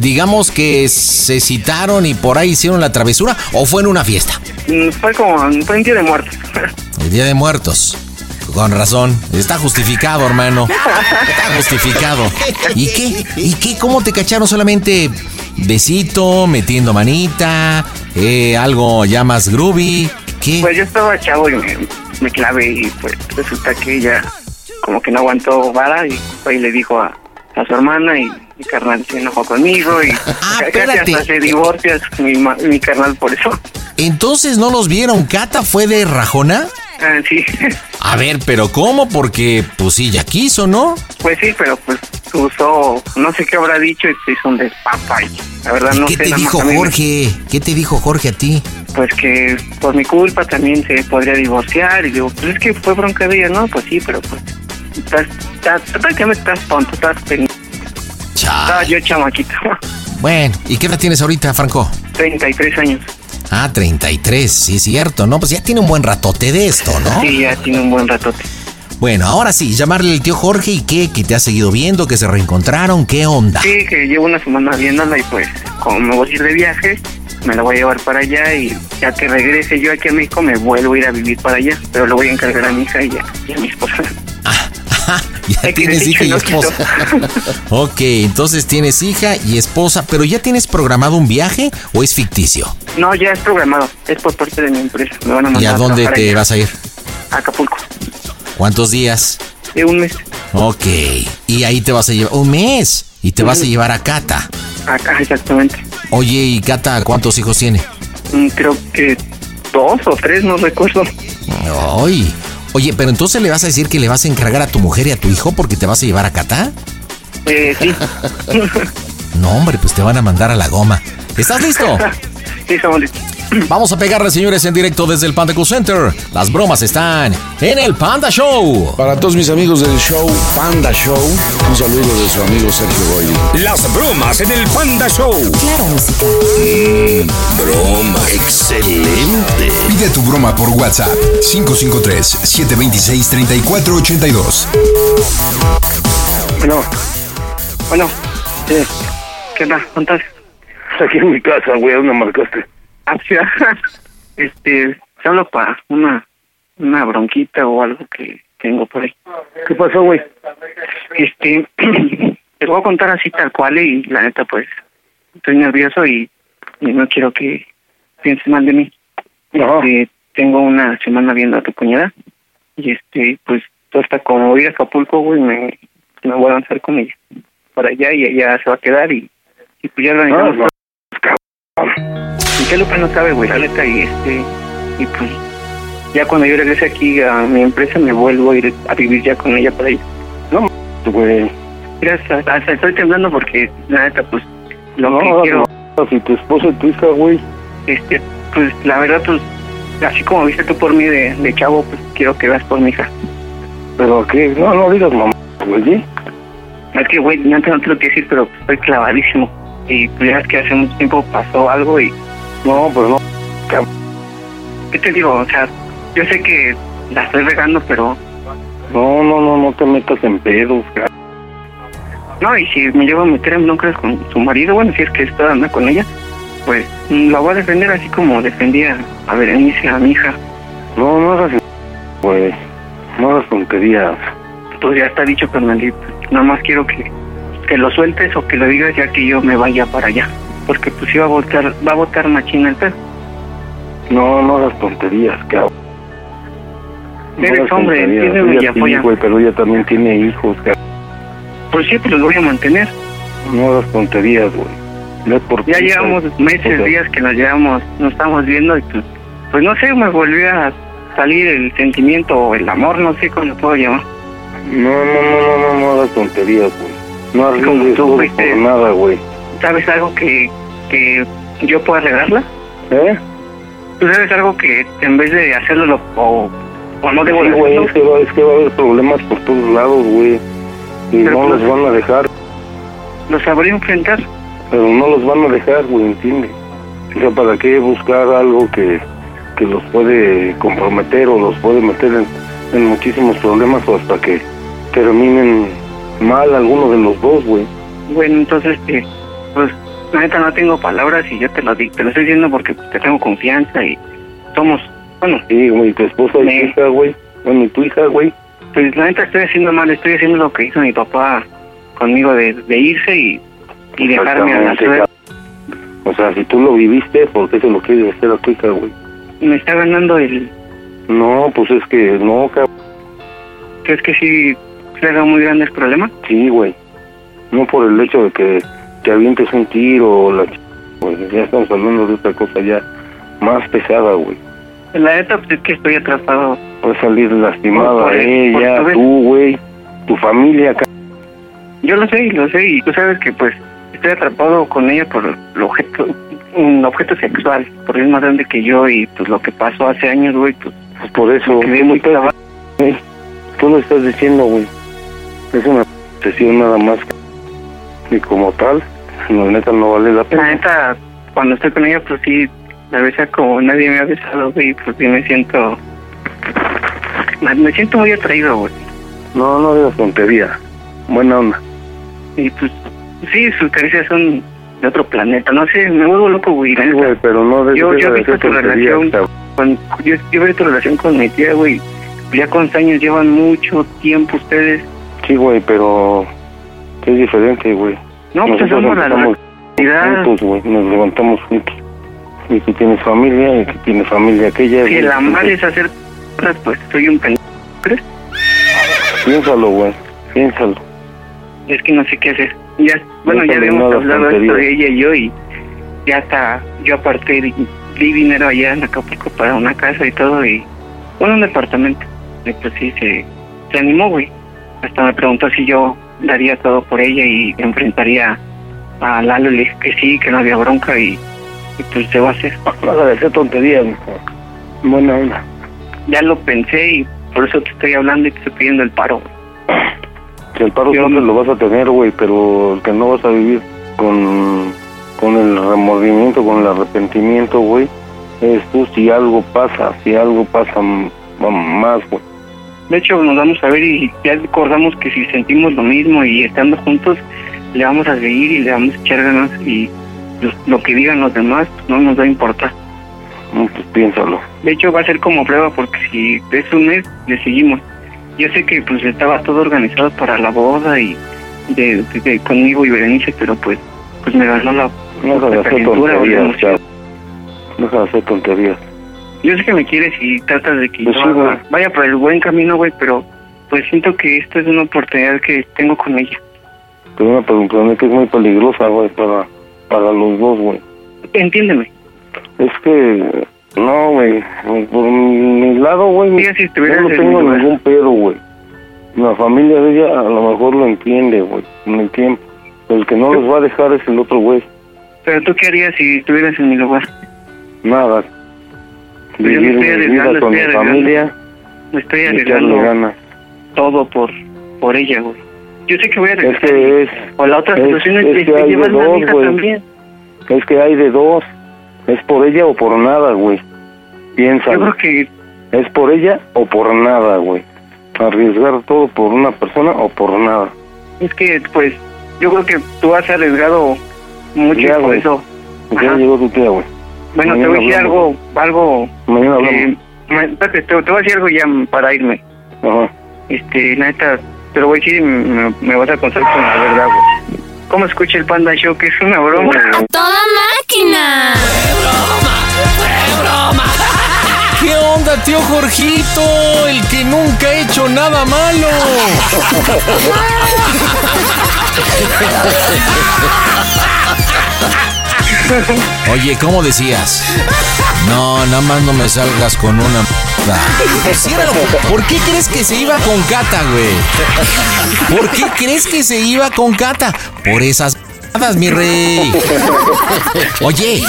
Digamos que se citaron y por ahí hicieron la travesura o fue en una fiesta. Mm, Fue como, fue un día de muertos. <laughs> El Día de Muertos. Con razón. Está justificado, hermano. Está justificado. ¿Y qué? ¿Y qué? ¿Cómo te cacharon solamente besito, metiendo manita, eh, algo ya más groovy. ¿Qué? Pues yo estaba chavo y me, me clavé y pues resulta que ella como que no aguantó vara y y le dijo a, a su hermana y mi carnal se enojó conmigo y <laughs> casi espérate. hasta se divorcia mi, mi carnal por eso. Entonces no los vieron. ¿Cata fue de rajona? Ah, sí, A ver, pero ¿cómo? Porque pues sí, ya quiso, ¿no? pues sí, pero pues usó, no sé qué habrá dicho y se hizo un despapa y la verdad no ¿Qué sé te dijo Jorge? ¿Qué te dijo Jorge a ti? Pues que por mi culpa también se podría divorciar y digo, pues es que fue bronca de ella, ¿no? Pues sí, pero pues estás, estás, prácticamente estás tonto, estás. Estaba yo chamaquito, <laughs> Bueno, ¿y qué edad tienes ahorita, Franco? 33 años. Ah, 33, sí es cierto, ¿no? Pues ya tiene un buen ratote de esto, ¿no? Sí, ya tiene un buen ratote. Bueno, ahora sí, llamarle al tío Jorge y qué, que te ha seguido viendo, que se reencontraron, ¿qué onda? Sí, que llevo una semana viéndola y pues como me voy a ir de viaje, me la voy a llevar para allá y ya que regrese yo aquí a México me vuelvo a ir a vivir para allá, pero lo voy a encargar a mi hija y a, y a mi esposa. Ya tienes hija y esposa. <laughs> ok, entonces tienes hija y esposa, pero ¿ya tienes programado un viaje o es ficticio? No, ya es programado, es por parte de mi empresa. Me van a ¿Y mandar a dónde te allá, vas a ir? A Acapulco, ¿Cuántos días? de un mes. Ok, y ahí te vas a llevar un mes y te vas a llevar a Cata. Acá, exactamente. Oye, ¿y Cata cuántos hijos tiene? Mm, Creo que dos o tres, no recuerdo. Ay. Oye, pero entonces le vas a decir que le vas a encargar a tu mujer y a tu hijo porque te vas a llevar a Cata? Eh, sí. <laughs> No, hombre, pues te van a mandar a la goma. ¿Estás listo? <laughs> sí, estamos listos. Vamos a pegarle, señores, en directo desde el Panda Cool Center. Las bromas están en el Panda Show. Para todos mis amigos del show Panda Show, un saludo de su amigo Sergio Boyle. Las bromas en el Panda Show. Claro, música. Mmm, broma. Excelente. Pide tu broma por WhatsApp 553-726-3482. Bueno, bueno, sí. ¿qué onda? ¿Cuántas? Aquí en mi casa, güey, ¿dónde marcaste? Ah, sí, <laughs> este, te hablo para una, una bronquita o algo que tengo por ahí. ¿Qué pasó, güey? Este, <clears throat> te voy a contar así tal cual y la neta, pues, estoy nervioso y, y no quiero que pienses mal de mí. Este, tengo una semana viendo a tu cuñada y este, pues, hasta como voy a Acapulco, güey, me, me voy a lanzar con ella para allá y ella se va a quedar y, y pues ya organizamos. Y que Lupe no sabe, güey, la neta, y este, y pues, ya cuando yo regrese aquí a mi empresa me vuelvo a ir a vivir ya con ella para allá. No, güey. Mira, hasta, hasta estoy temblando porque, la neta, pues, lo que quiero... Si tu tu hija, güey. Este, pues, la verdad, pues, así como viste tú por mí de, de chavo, pues, quiero que veas por mi hija. ¿Pero qué? No, no digas mamá, güey, ¿sí? Es que, güey, no te, no te lo quiero decir, pero estoy clavadísimo. Y pues que hace mucho tiempo pasó algo y... No, pero no. ¿Qué te digo? O sea, yo sé que la estoy regando, pero... No, no, no, no te metas en pedos, cabrón. No, y si me llevo a meter en broncas con su marido, bueno, si es que está anda con ella, pues la voy a defender así como defendía a Berenice, a mi hija. No, no hagas, güey. No hagas tonterías. Pues ya está dicho, carnalito. Nada más quiero que, que lo sueltes o que lo digas ya que yo me vaya para allá. Porque pues iba a votar, va a votar machina el pedo. No, no hagas tonterías, cabrón. No Eres hombre, entiéndeme y apoya. pero ella también tiene hijos, cabrón. Pues siempre los voy a mantener. No hagas tonterías, güey. No por Ya llevamos meses, O sea, días que nos llevamos, nos estamos viendo y pues, pues no sé, me volvió a salir el sentimiento o el amor, no sé cómo lo puedo llamar. No, no, no, no, no, no hagas tonterías, güey. No tú todo fuiste- por nada, güey. ¿Sabes algo que, que yo pueda arreglarla? ¿Eh? ¿Tú sabes algo que en vez de hacerlo lo- o, o no debo Sí, güey, es que, va, es que va a haber problemas por todos lados, güey. Y no pues- los van a dejar, ¿Lo sabría enfrentar? pero no los van a dejar, güey, ¿entiendes? O sea, ¿para qué buscar algo que, que los puede comprometer o los puede meter en, en muchísimos problemas o hasta que terminen mal alguno de los dos, güey? Bueno, entonces, este, pues, la neta no tengo palabras y yo te lo te lo estoy diciendo porque te tengo confianza y somos, bueno. Sí, güey, tu esposa y tu hija, güey. Bueno, y tu hija, güey. Pues la neta estoy haciendo mal, estoy haciendo lo que hizo mi papá conmigo de, de irse y, y dejarme a la suerte. O sea, si tú lo viviste, ¿por qué se lo quieres hacer a tu hija, güey? Me está ganando el... No, pues es que no, cabrón. ¿Crees que sí haga muy grande el problema? Sí, güey. No por el hecho de que te avientes un tiro o la güey. Ya estamos hablando de otra cosa ya más pesada, güey. La neta, pues es que estoy atrapado. Puede salir lastimada Por- por- ella, por tú, güey, tu familia, Yo lo sé, lo sé, y tú sabes que pues estoy atrapado con ella por el objeto, un objeto sexual, porque es más grande que yo y pues lo que pasó hace años, güey, pues Pues por eso, quedé muy. Tú lo estás diciendo, güey. Es una sesión nada más. Y como tal, la neta no vale la La pena. neta, cuando estoy con ella, pues sí, la besa como nadie me ha besado, güey, pues sí me siento... Me me siento muy atraído, güey. No, no digas tontería. Buena onda. Y pues, sí, sus caricias son de otro planeta, no sé, me vuelvo loco, güey. la Sí, güey, pero no de- yo, yo he visto tu relación con, yo, yo veo tu relación con mi tía, güey. Ya cuántos años llevan mucho tiempo ustedes. Sí, güey, pero es diferente, güey. No, pues somos la realidad. juntos, güey. Nos levantamos juntos. Y tú tienes familia, y tú tienes familia aquella. Si la madre es hacer cosas, pues soy un pendejo. ¿Crees? Piénsalo, güey. Piénsalo. Es que no sé qué hacer. Ya, bueno, ya habíamos hablado esto de ella y yo y ya hasta yo aparté di, di dinero allá en Acapulco para una casa y todo y bueno, un departamento. Y pues sí, se, se animó, güey. Hasta me preguntó si yo daría todo por ella y enfrentaría a Lalo. Le dije que sí, que no había bronca y, y pues se va a hacer. No de hacer tonterías. Buena onda. Ya lo pensé y por eso te estoy hablando y te estoy pidiendo el paro. Si el paro siempre lo vas a tener, güey, pero el que no vas a vivir con, con el remordimiento, con el arrepentimiento, güey, es tú si algo pasa, si algo pasa más, güey. De hecho, nos vamos a ver y ya acordamos que si sentimos lo mismo y estando juntos, le vamos a seguir y le vamos a echar ganas y lo, lo que digan los demás no nos va a importar. No, pues piénsalo. De hecho, va a ser como prueba porque si es un mes, le seguimos. Yo sé que pues estaba todo organizado para la boda y de, de- de conmigo y Berenice, pero pues pues me ganó la, No la la tonterías, cabrón. Deja de hacer tonterías. Yo sé que me quieres y tratas de que Pues yo sí, haga- güey. vaya por el buen camino, güey, pero pues siento que esto es una oportunidad que tengo con ella. Pero una pregunta que es muy peligrosa, güey, para, para los dos, güey. Entiéndeme. Es que, no, güey, por mi lado, güey, si yo no en tengo ningún pedo, güey. La familia de ella a lo mejor lo entiende, güey, con el tiempo. El que no los va a dejar es el otro güey. Pero tú qué harías si estuvieras en mi lugar? Nada. Yo Vivir estoy mi vida con mi estoy familia Me estoy arriesgando todo por por ella, güey. Yo sé que voy a Es regresar. que es... o la otra es- solución es, es que que hay de llevarme a hija también. Es que hay de dos. Es por ella o por nada, güey. Piensa. Yo creo que Es por ella o por nada, güey. Arriesgar todo por una persona o por nada. es que pues yo creo que tú has arriesgado mucho Ya, por eso. Ya Ajá. llegó tu tía, güey. Bueno, te voy a decir algo, algo Mañana espérate, te, te voy a decir algo ya para irme. Ajá. Este, neta, te lo voy a decir y me, me vas a contar con la verdad, güey. ¿Cómo escucha el Panda Show? Que es una broma. ¡Toda máquina! ¿Qué onda, tío Jorgito? El que nunca ha hecho nada malo. <laughs> <laughs> Oye, ¿cómo decías? No, nada más no me salgas con una. Ciérralo. ¿Por qué crees que se iba con Cata, güey? ¿Por qué crees que se iba con Cata? Por esas mi rey. Oye,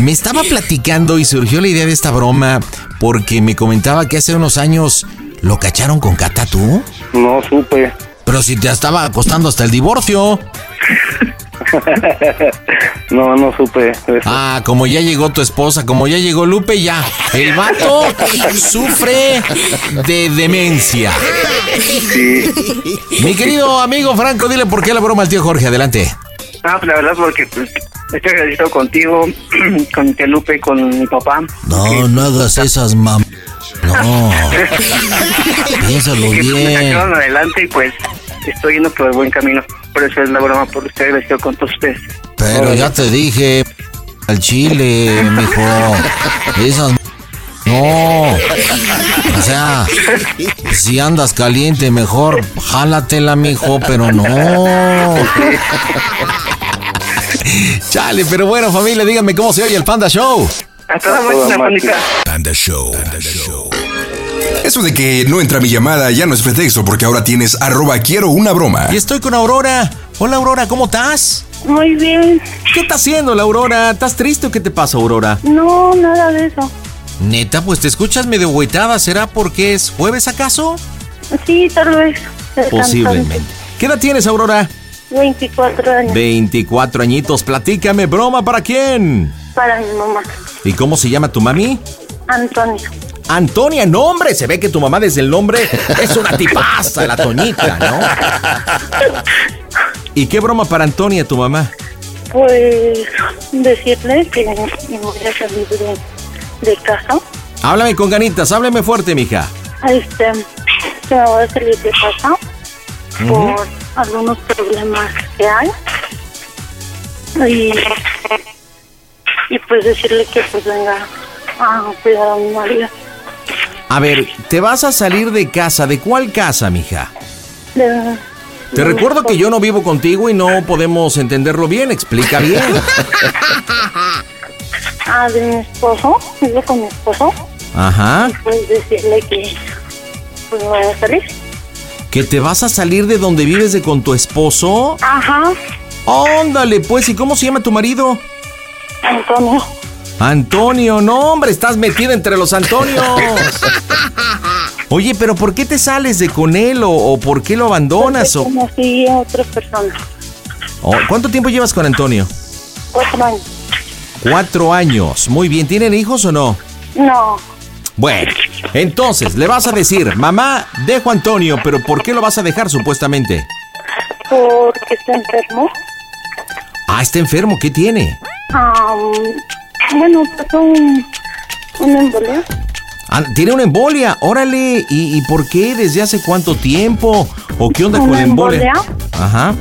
me estaba platicando y surgió la idea de esta broma porque me comentaba que hace unos años lo cacharon con Cata tú. No supe. Pero si te estaba costando hasta el divorcio. <laughs> no, no supe. eso. Ah, como ya llegó tu esposa, como ya llegó Lupe, ya. El vato sufre de demencia. Mi querido amigo Franco, dile por qué la broma al tío Jorge. Adelante. Ah, pues la verdad porque pues, estoy agradecido contigo, <clears throat> con tía Lupe, con mi papá. No, no hagas esas mam... No. <laughs> Piénsalo que me bien. sacaron adelante y pues estoy yendo por el buen camino. Por eso es la broma, por estoy agradecido con todos ustedes. Pero ya te dije, al chile, mijo. Esas no. O sea, si andas caliente, mejor jálatela, mijo, pero no. Chale, pero bueno, familia, díganme cómo se oye el Panda Show. Hasta la máquina, pandita. Panda Show. Eso de que no entra mi llamada ya no es pretexto porque ahora tienes arroba quiero una broma. Y estoy con Aurora. Hola, Aurora, ¿cómo estás? Muy bien. ¿Qué estás haciendo, la Aurora? ¿Estás triste o qué te pasa, Aurora? No, nada de eso. Neta, pues te escuchas medio huetada. ¿Será porque es jueves acaso? Sí, tal vez. Posiblemente. ¿Qué edad tienes, Aurora? 24 años. 24 añitos. Platícame, broma, ¿para quién? Para mi mamá. ¿Y cómo se llama tu mami? Antonia. Antonia, no hombre, se ve que tu mamá desde el nombre es una tipaza, la Toñita, ¿no? ¿Y qué broma para Antonia, tu mamá? Pues decirle que me voy a salir de, de casa. Háblame con ganitas, háblame fuerte, mija. Este, que me voy a salir de casa por algunos problemas que hay. Y, y pues decirle que pues venga a cuidar a mi marido. A ver, te vas a salir de casa. ¿De cuál casa, mija? De- Te recuerdo que yo no vivo contigo y no podemos entenderlo bien. Explica bien. Ah, de mi esposo, vivo con mi esposo. Ajá. Pues decirle que pues me voy a salir. ¿Que te vas a salir de donde vives de con tu esposo? Ajá, Óndale, pues, ¿y cómo se llama tu marido? Antonio. Antonio, no, hombre, estás metida entre los Antonios. <laughs> Oye, pero ¿por qué te sales de con él o, o por qué lo abandonas? O, Conocí a otra persona. o- ¿Cuánto tiempo llevas con Antonio? Cuatro años. Cuatro años. Muy bien, ¿tienen hijos o no? No, Bueno, entonces le vas a decir, mamá, dejo a Antonio, pero ¿por qué lo vas a dejar supuestamente? porque está enfermo. Ah, está enfermo, ¿qué tiene? Am, bueno, pasó un, un embolio. Ah, tiene una embolia, órale. ¿Y, y por qué? ¿Desde hace cuánto tiempo? ¿O qué onda con ¿Una la embolia? embolia? Ajá.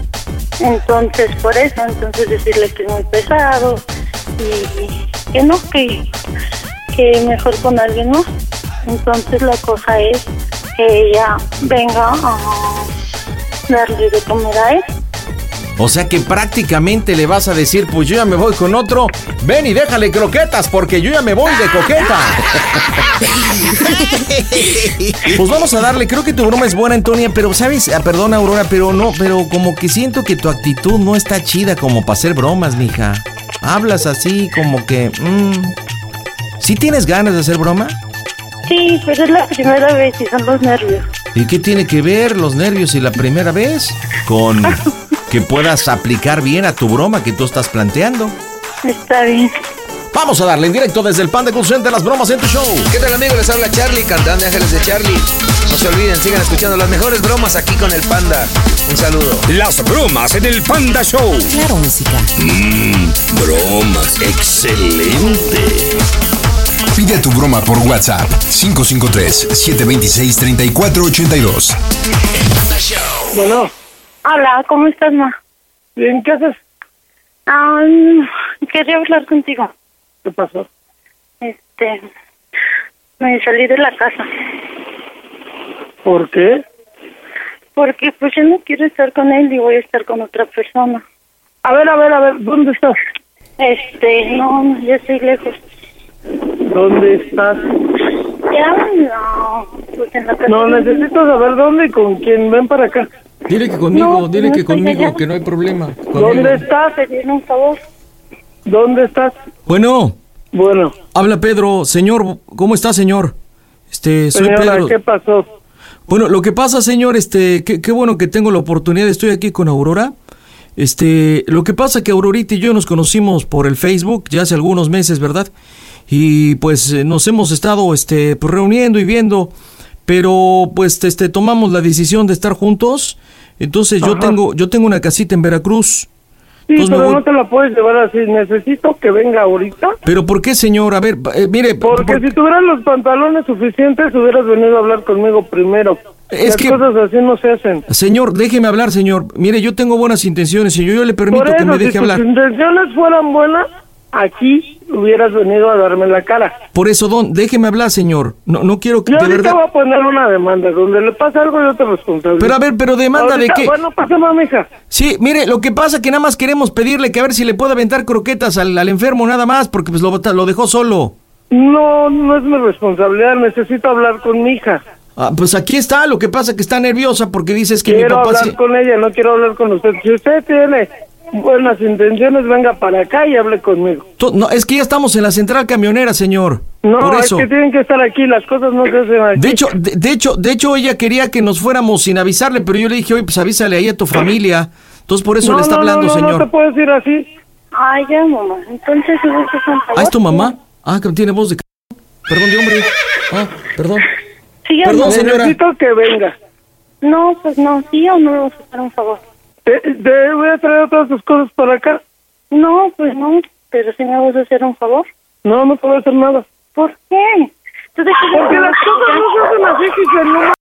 Entonces, por eso, entonces decirle que es muy pesado y que no, que, que mejor con alguien más. Entonces la cosa es que ella venga a darle de comer a él. O sea que prácticamente le vas a decir, pues yo ya me voy con otro. Ven y déjale croquetas porque yo ya me voy de coqueta. <laughs> Pues vamos a darle, creo que tu broma es buena, Antonia, pero sabes, Ah, perdón, Aurora, pero no, pero como que siento que tu actitud no está chida como para hacer bromas, mija. Hablas así como que, mm, ¿sí tienes ganas de hacer broma? Sí, pero es la primera vez y son los nervios. ¿Y qué tiene que ver los nervios y la primera vez con <laughs> que puedas aplicar bien a tu broma que tú estás planteando? Está bien. Vamos a darle en directo desde el Panda Cool Center las bromas en tu show. ¿Qué tal amigos? Les habla Charlie, cantante Ángeles de Charlie. No se olviden, sigan escuchando las mejores bromas aquí con el Panda. Un saludo. Las bromas en el Panda Show. Claro, música. Mmm, bromas. Excelente. Pide tu broma por WhatsApp 553-726-3482. Bueno. Hola, ¿cómo estás, ma? Bien, ¿qué haces? Quería hablar contigo. ¿Qué pasó? Este, me salí de la casa ¿Por qué? porque pues yo no quiero estar con él y voy a estar con otra persona. A ver, a ver, a ver, ¿dónde estás? Este, no, ya estoy lejos. ¿Dónde estás? Ya, no, pues en la casa. No, necesito saber dónde y con quién. Ven para acá. Dile que conmigo, No, dile no que conmigo, allá. que no hay problema. ¿Dónde estás? Un favor. ¿Dónde estás? Bueno, Bueno, habla Pedro. Señor, ¿cómo está, señor? Este, soy señora, Pedro. ¿qué pasó? Bueno, lo que pasa, señor, este, qué, qué bueno que tengo la oportunidad, estoy aquí con Aurora. Este, lo que pasa que Aurorita y yo nos conocimos por el Facebook ya hace algunos meses, ¿verdad? Y pues eh, nos hemos estado, este, pues, reuniendo y viendo, pero pues, este, tomamos la decisión de estar juntos. Entonces yo Ajá. tengo, yo tengo una casita en Veracruz. Sí, Entonces pero voy- no te la puedes llevar así. Necesito que venga ahorita. Pero ¿por qué, señor? A ver, eh, mire, Porque si tuvieras los pantalones suficientes, hubieras venido a hablar conmigo primero. Es Las que- cosas así no se hacen. señor, déjeme hablar, señor. Mire, yo tengo buenas intenciones y yo, yo le permito Por que eso, me si deje tus hablar. intenciones fueran buenas, aquí hubieras venido a darme la cara. Por eso, don, déjeme hablar, señor. No, no quiero que Yo de verdad. voy a poner una demanda. Donde le pasa algo, yo te responsabilizo. Pero a ver, pero demanda Ahorita, de qué? Bueno, pasemos, mija. Sí, mire, lo que pasa que nada más queremos pedirle que a ver si le puede aventar croquetas al, al enfermo nada más, porque pues lo, lo dejó solo. No, no es mi responsabilidad. Necesito hablar con mi hija. Ah, pues aquí está, lo que pasa que está nerviosa porque dices que mi quiero papá hablar sí- con ella, no quiero hablar con usted. Si usted tiene buenas intenciones, venga para acá y hable conmigo. No, es que ya estamos en la central camionera, señor. No, Por es eso. que tienen que estar aquí, las cosas no se hacen aquí. De hecho, de, de hecho, de hecho ella quería que nos fuéramos sin avisarle, pero yo le dije, oye, pues avísale ahí a tu familia. Entonces por eso no, le está no, hablando, no, no, señor. No te puedes ir así. Ay, ya, mamá. Entonces, favor. Ah, ¿es tu mamá? Ah, que tiene voz de... c- Perdón, de hombre. Ah, perdón. Sí, ya, Perdón, señora. Necesito que venga. No, pues no, sí o no me vas a hacer un favor. Te, te voy a traer todas tus cosas para acá. No, pues no, pero si me vas a hacer un favor. No, no puedo hacer nada. ¿Por qué? ¿Tú te Porque las cosas no se hacen así, Giselle, no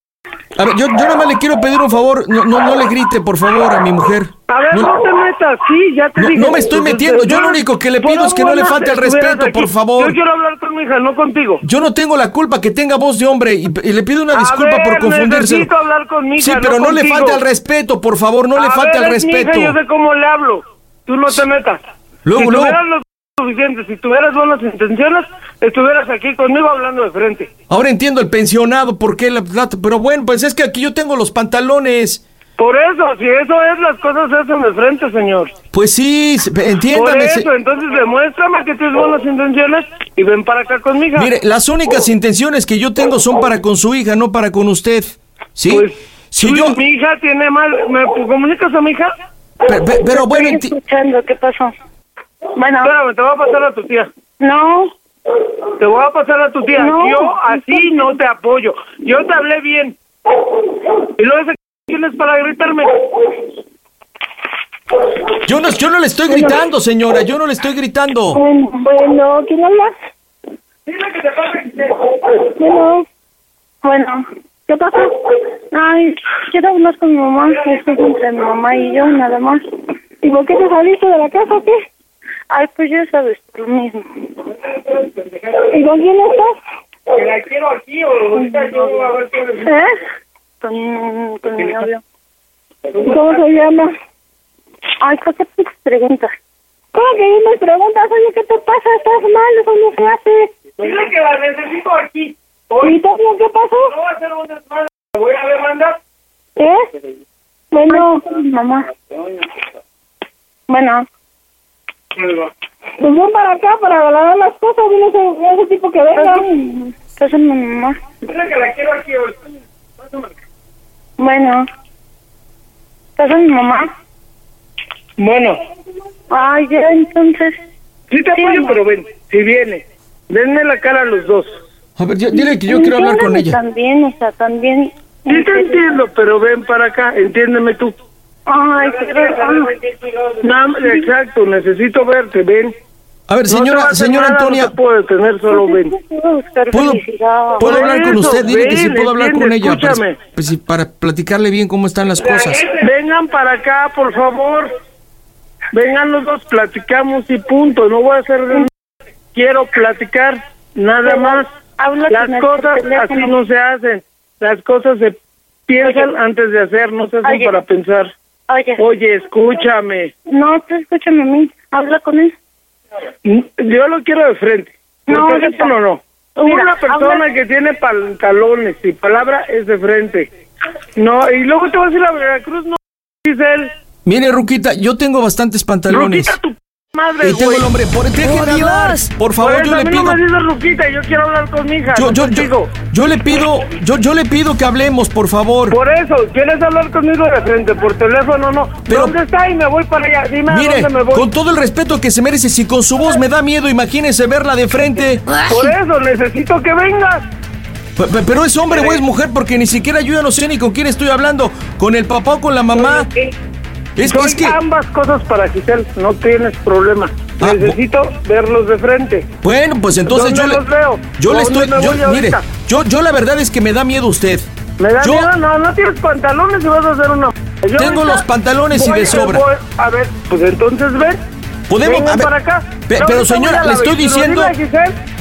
A ver, yo, yo nada más le quiero pedir un favor. No, no, no le grite, por favor, a mi mujer. A ver, No- no, te metas, sí, ya te No, dije. no me estoy Pues, metiendo, este, yo lo único que le pido es que no le falte al estuvieras respeto, por favor. Yo quiero hablar con mi hija, no contigo. Yo no tengo la culpa que tenga voz de hombre y, y le pido una A disculpa ver, por confundirse. necesito hablar con mi hija, Sí, pero no le falte al respeto, por favor, no le falte al es mi hija, respeto. yo sé cómo le hablo. Tú no te metas. Luego, si luego- tuvieras lo suficiente, si tuvieras buenas intenciones, estuvieras aquí conmigo hablando de frente. Ahora entiendo el pensionado, por qué la plata, pero bueno, pues es que aquí yo tengo los pantalones. Por eso, si eso es, las cosas se hacen de frente, señor. Pues sí, Por entiéndame. se- eso, entonces demuéstrame que tienes buenas intenciones y ven para acá con mi hija. Mire, las únicas intenciones que yo tengo son para con su hija, no para con usted. ¿Sí? Pues, si Tú- yo... Mi hija tiene mal... ¿Me comunicas a mi hija? Pero, pero- pero bueno, enti- Estoy escuchando, ¿qué pasó? Bueno. Espérame, te voy a pasar a tu tía. No. Te voy a pasar a tu tía. No. Yo así no te apoyo. Yo te hablé bien. Y luego tienes para gritarme. yo no, yo no le estoy gritando, señora, yo no le estoy gritando. Bueno, bueno, ¿quién habla? Dile que te pase. Bueno. Bueno, ¿qué pasa? Ay, quiero hablar con mi mamá. Esto es entre mi mamá y yo, nada más. ¿Y por qué te saliste de la casa o qué? Ay, pues ya sabes, lo mismo. ¿Y con quién estás? Que la quiero aquí o ahorita yo a ver qué... ¿Eh? Con, con mi novio. ¿Cómo se llama? Ay, ¿por qué te preguntas? ¿Cómo que me preguntas? Oye, ¿qué te pasa? ¿Estás mal? Eso no se hace. Dile que la necesito aquí. ¿Y tú qué pasó? No va a ser un desmadre. Voy a demandar. ¿Eh? Bueno, mamá. Bueno. Pues ven para acá para lavar las cosas. Dile ese, ese tipo que venga. Estás en mi mamá. Dile que la quiero aquí hoy. Bueno. ¿Estás en mi mamá? Bueno. Ay, ya, entonces. Sí te apoyo, pero ven. Si viene. Denme la cara a los dos. A ver, yo- dile que yo quiero hablar con ella. También, o sea, también. Sí te entiendo, pero ven para acá. Entiéndeme tú. Ay, más- exacto, necesito verte, ven. A ver, No señora, hacer señora nada, Antonia, No te puedo detener, solo ven. ¿puedo, puedo hablar con usted? Dile que sí ven, puedo hablar con ella. Para, escúchame. pues sí, para platicarle bien cómo están las cosas. Vengan para acá, por favor. Vengan los dos, platicamos y punto. No voy a hacer Quiero platicar, nada más. Las cosas así no se hacen. Las cosas se piensan antes de hacer, no se hacen para pensar. Oye. Oye, escúchame. No, tú escúchame a mí. Habla con él. Yo lo quiero de frente. No, No, ahorita. no, no. Mira, Una persona habla- que tiene pantalones y palabra es de frente. No, y luego te vas a ir a Veracruz, no, dice él. Mire, Ruquita, yo tengo bastantes pantalones. Ruquita, tu madre, Y tengo el hombre. Por, hablar. Dios. Por favor, yo le pido. Yo quiero hablar con mi hija. Yo, yo, yo, yo le pido, yo, yo le pido que hablemos, por favor. Por eso, ¿quieres hablar conmigo de frente? Por teléfono, no. Pero- ¿Dónde está? Y me voy para allá. Dime a Mire, dónde me voy. con todo el respeto que se merece, si con su voz me da miedo, imagínese verla de frente. Por eso, necesito que vengas. Pe- pe- Pero es hombre o es mujer, porque ni siquiera yo ya no sé ni con quién estoy hablando, con el papá o con la mamá. Es, Soy es que, ambas cosas para Giselle, no tienes problema. Ah, Necesito verlos de frente. bueno, pues entonces yo ¿Dónde le, los veo? yo le ¿Dónde estoy, yo, mire, yo, yo la verdad es que me da miedo usted. ¿Me da Yo- miedo? No, no tienes pantalones y vas a hacer una... Yo Tengo los pantalones y de sobra. voy- a ver, pues entonces ven. Podemos- a ver, para acá. Pe- pero, señora, le estoy 21. diciendo-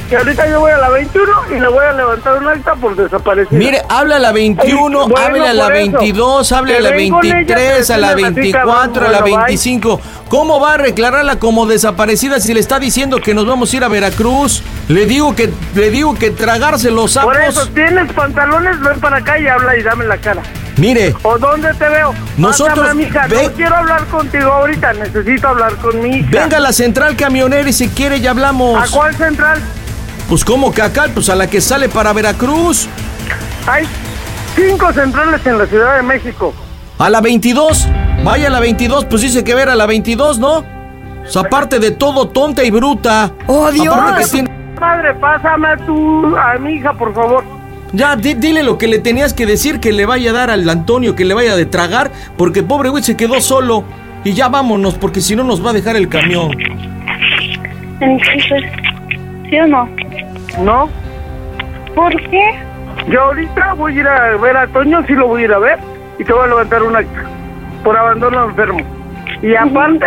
que ahorita yo voy a la 21 y le voy a levantar un acta por desaparecida. Mire, habla a la 21, Bueno, hable a la por eso. 22, hable a la Que ven con ella, 23, a la que se me platica, 24, a la bueno, bye. 25. ¿Cómo va a declararla como desaparecida si le está diciendo que nos vamos a ir a Veracruz? Le digo que le digo que tragarse los sapos. Por eso, ¿tienes pantalones? Ven para acá y habla y dame la cara. Mire, ¿O dónde te veo? Nosotros- Pásame ve- No quiero hablar contigo ahorita, necesito hablar con mi hija. venga a la central camionera y si quiere ya hablamos. ¿A cuál central? Pues como acá, pues a la que sale para Veracruz. Hay cinco centrales en la Ciudad de México. A la 22. Vaya a la 22, pues dice que ver a la 22, ¿no? O sea, aparte de todo, tonta y bruta. ¡Oh, Aparte que tiene- Madre, pásame a tu, a mi hija, por favor. Ya, di- dile lo que le tenías que decir, que le vaya a dar al Antonio, que le vaya de tragar, porque pobre güey se quedó solo. Y ya vámonos, porque si no nos va a dejar el camión. ¿sí o no? ¿No? ¿Por qué? Yo ahorita voy a ir a ver a Toño, sí lo voy a ir a ver, y te voy a levantar un acta por abandono enfermo. Y aparte,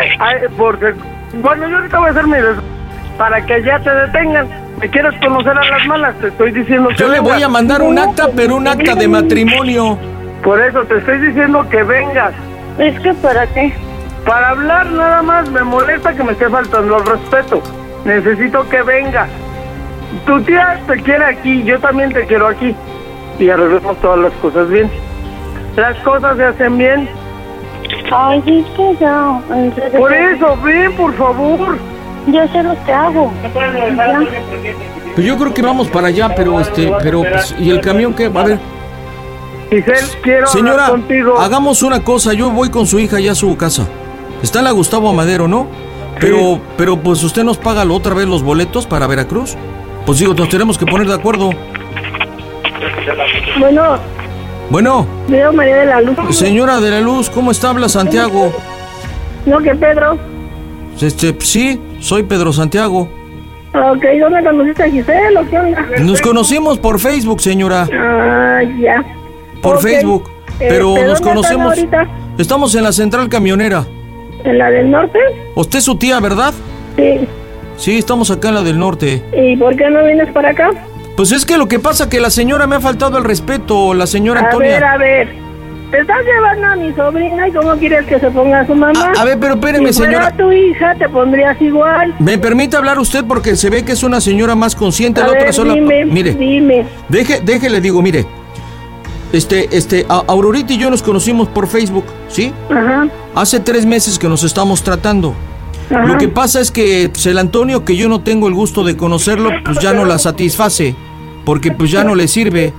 porque, bueno, yo ahorita voy a hacer mi para que ya te detengan. ¿Me quieres conocer a las malas? Te estoy diciendo que Yo le voy vengas. a mandar un acta, pero un acta de matrimonio. Por eso te estoy diciendo que vengas. ¿Es que para qué? Para hablar nada más me molesta que me esté faltando el respeto. Necesito que vengas. Tu tía te quiere aquí, yo también te quiero aquí. Y arreglemos todas las cosas bien. Las cosas se hacen bien. Ay, es que ya. Por eso, ven, por favor. Yo sé lo que hago. Pues yo creo que vamos para allá, pero este, pero pues, ¿y el camión qué? A ver. Giselle, quiero Señora, hablar contigo. hagamos una cosa, yo voy con su hija ya a su casa. Está la Gustavo Amadero, ¿no? Pero, pero pues usted nos paga la otra vez los boletos para Veracruz. Pues digo, nos tenemos que poner de acuerdo. Bueno, Bueno, veo María de la Luz. señora de la Luz, ¿cómo está? Habla Santiago. No, que Pedro. Este, sí, soy Pedro Santiago. Ok, ¿dónde conociste a Giselle o qué onda? Nos conocimos por Facebook, señora. Ah, ya. Por Ok. Facebook. Pero Este, nos ¿dónde están conocemos. Estamos en la central camionera. ¿En la del norte? Usted es su tía, ¿verdad? Sí. Sí, estamos acá en la del norte. ¿Y por qué no vienes para acá? Pues es que lo que pasa que la señora me ha faltado el respeto, la señora A Antonia. ver, a ver. Te estás llevando a mi sobrina y cómo quieres que se ponga su mamá. A- a ver, pero espéreme, si fuera señora. tu hija, te pondrías igual. ¿Me permite hablar usted porque se ve que es una señora más consciente, A la otra sola. dime, mire, dime. deje, déjele, digo, mire. Este, este, a- Aurorita y yo nos conocimos por Facebook, ¿sí? Ajá. Hace tres meses que nos estamos tratando. Ajá. Lo que pasa es que pues, el Antonio, que yo no tengo el gusto de conocerlo, pues ya no la satisface. Porque pues ya no le sirve.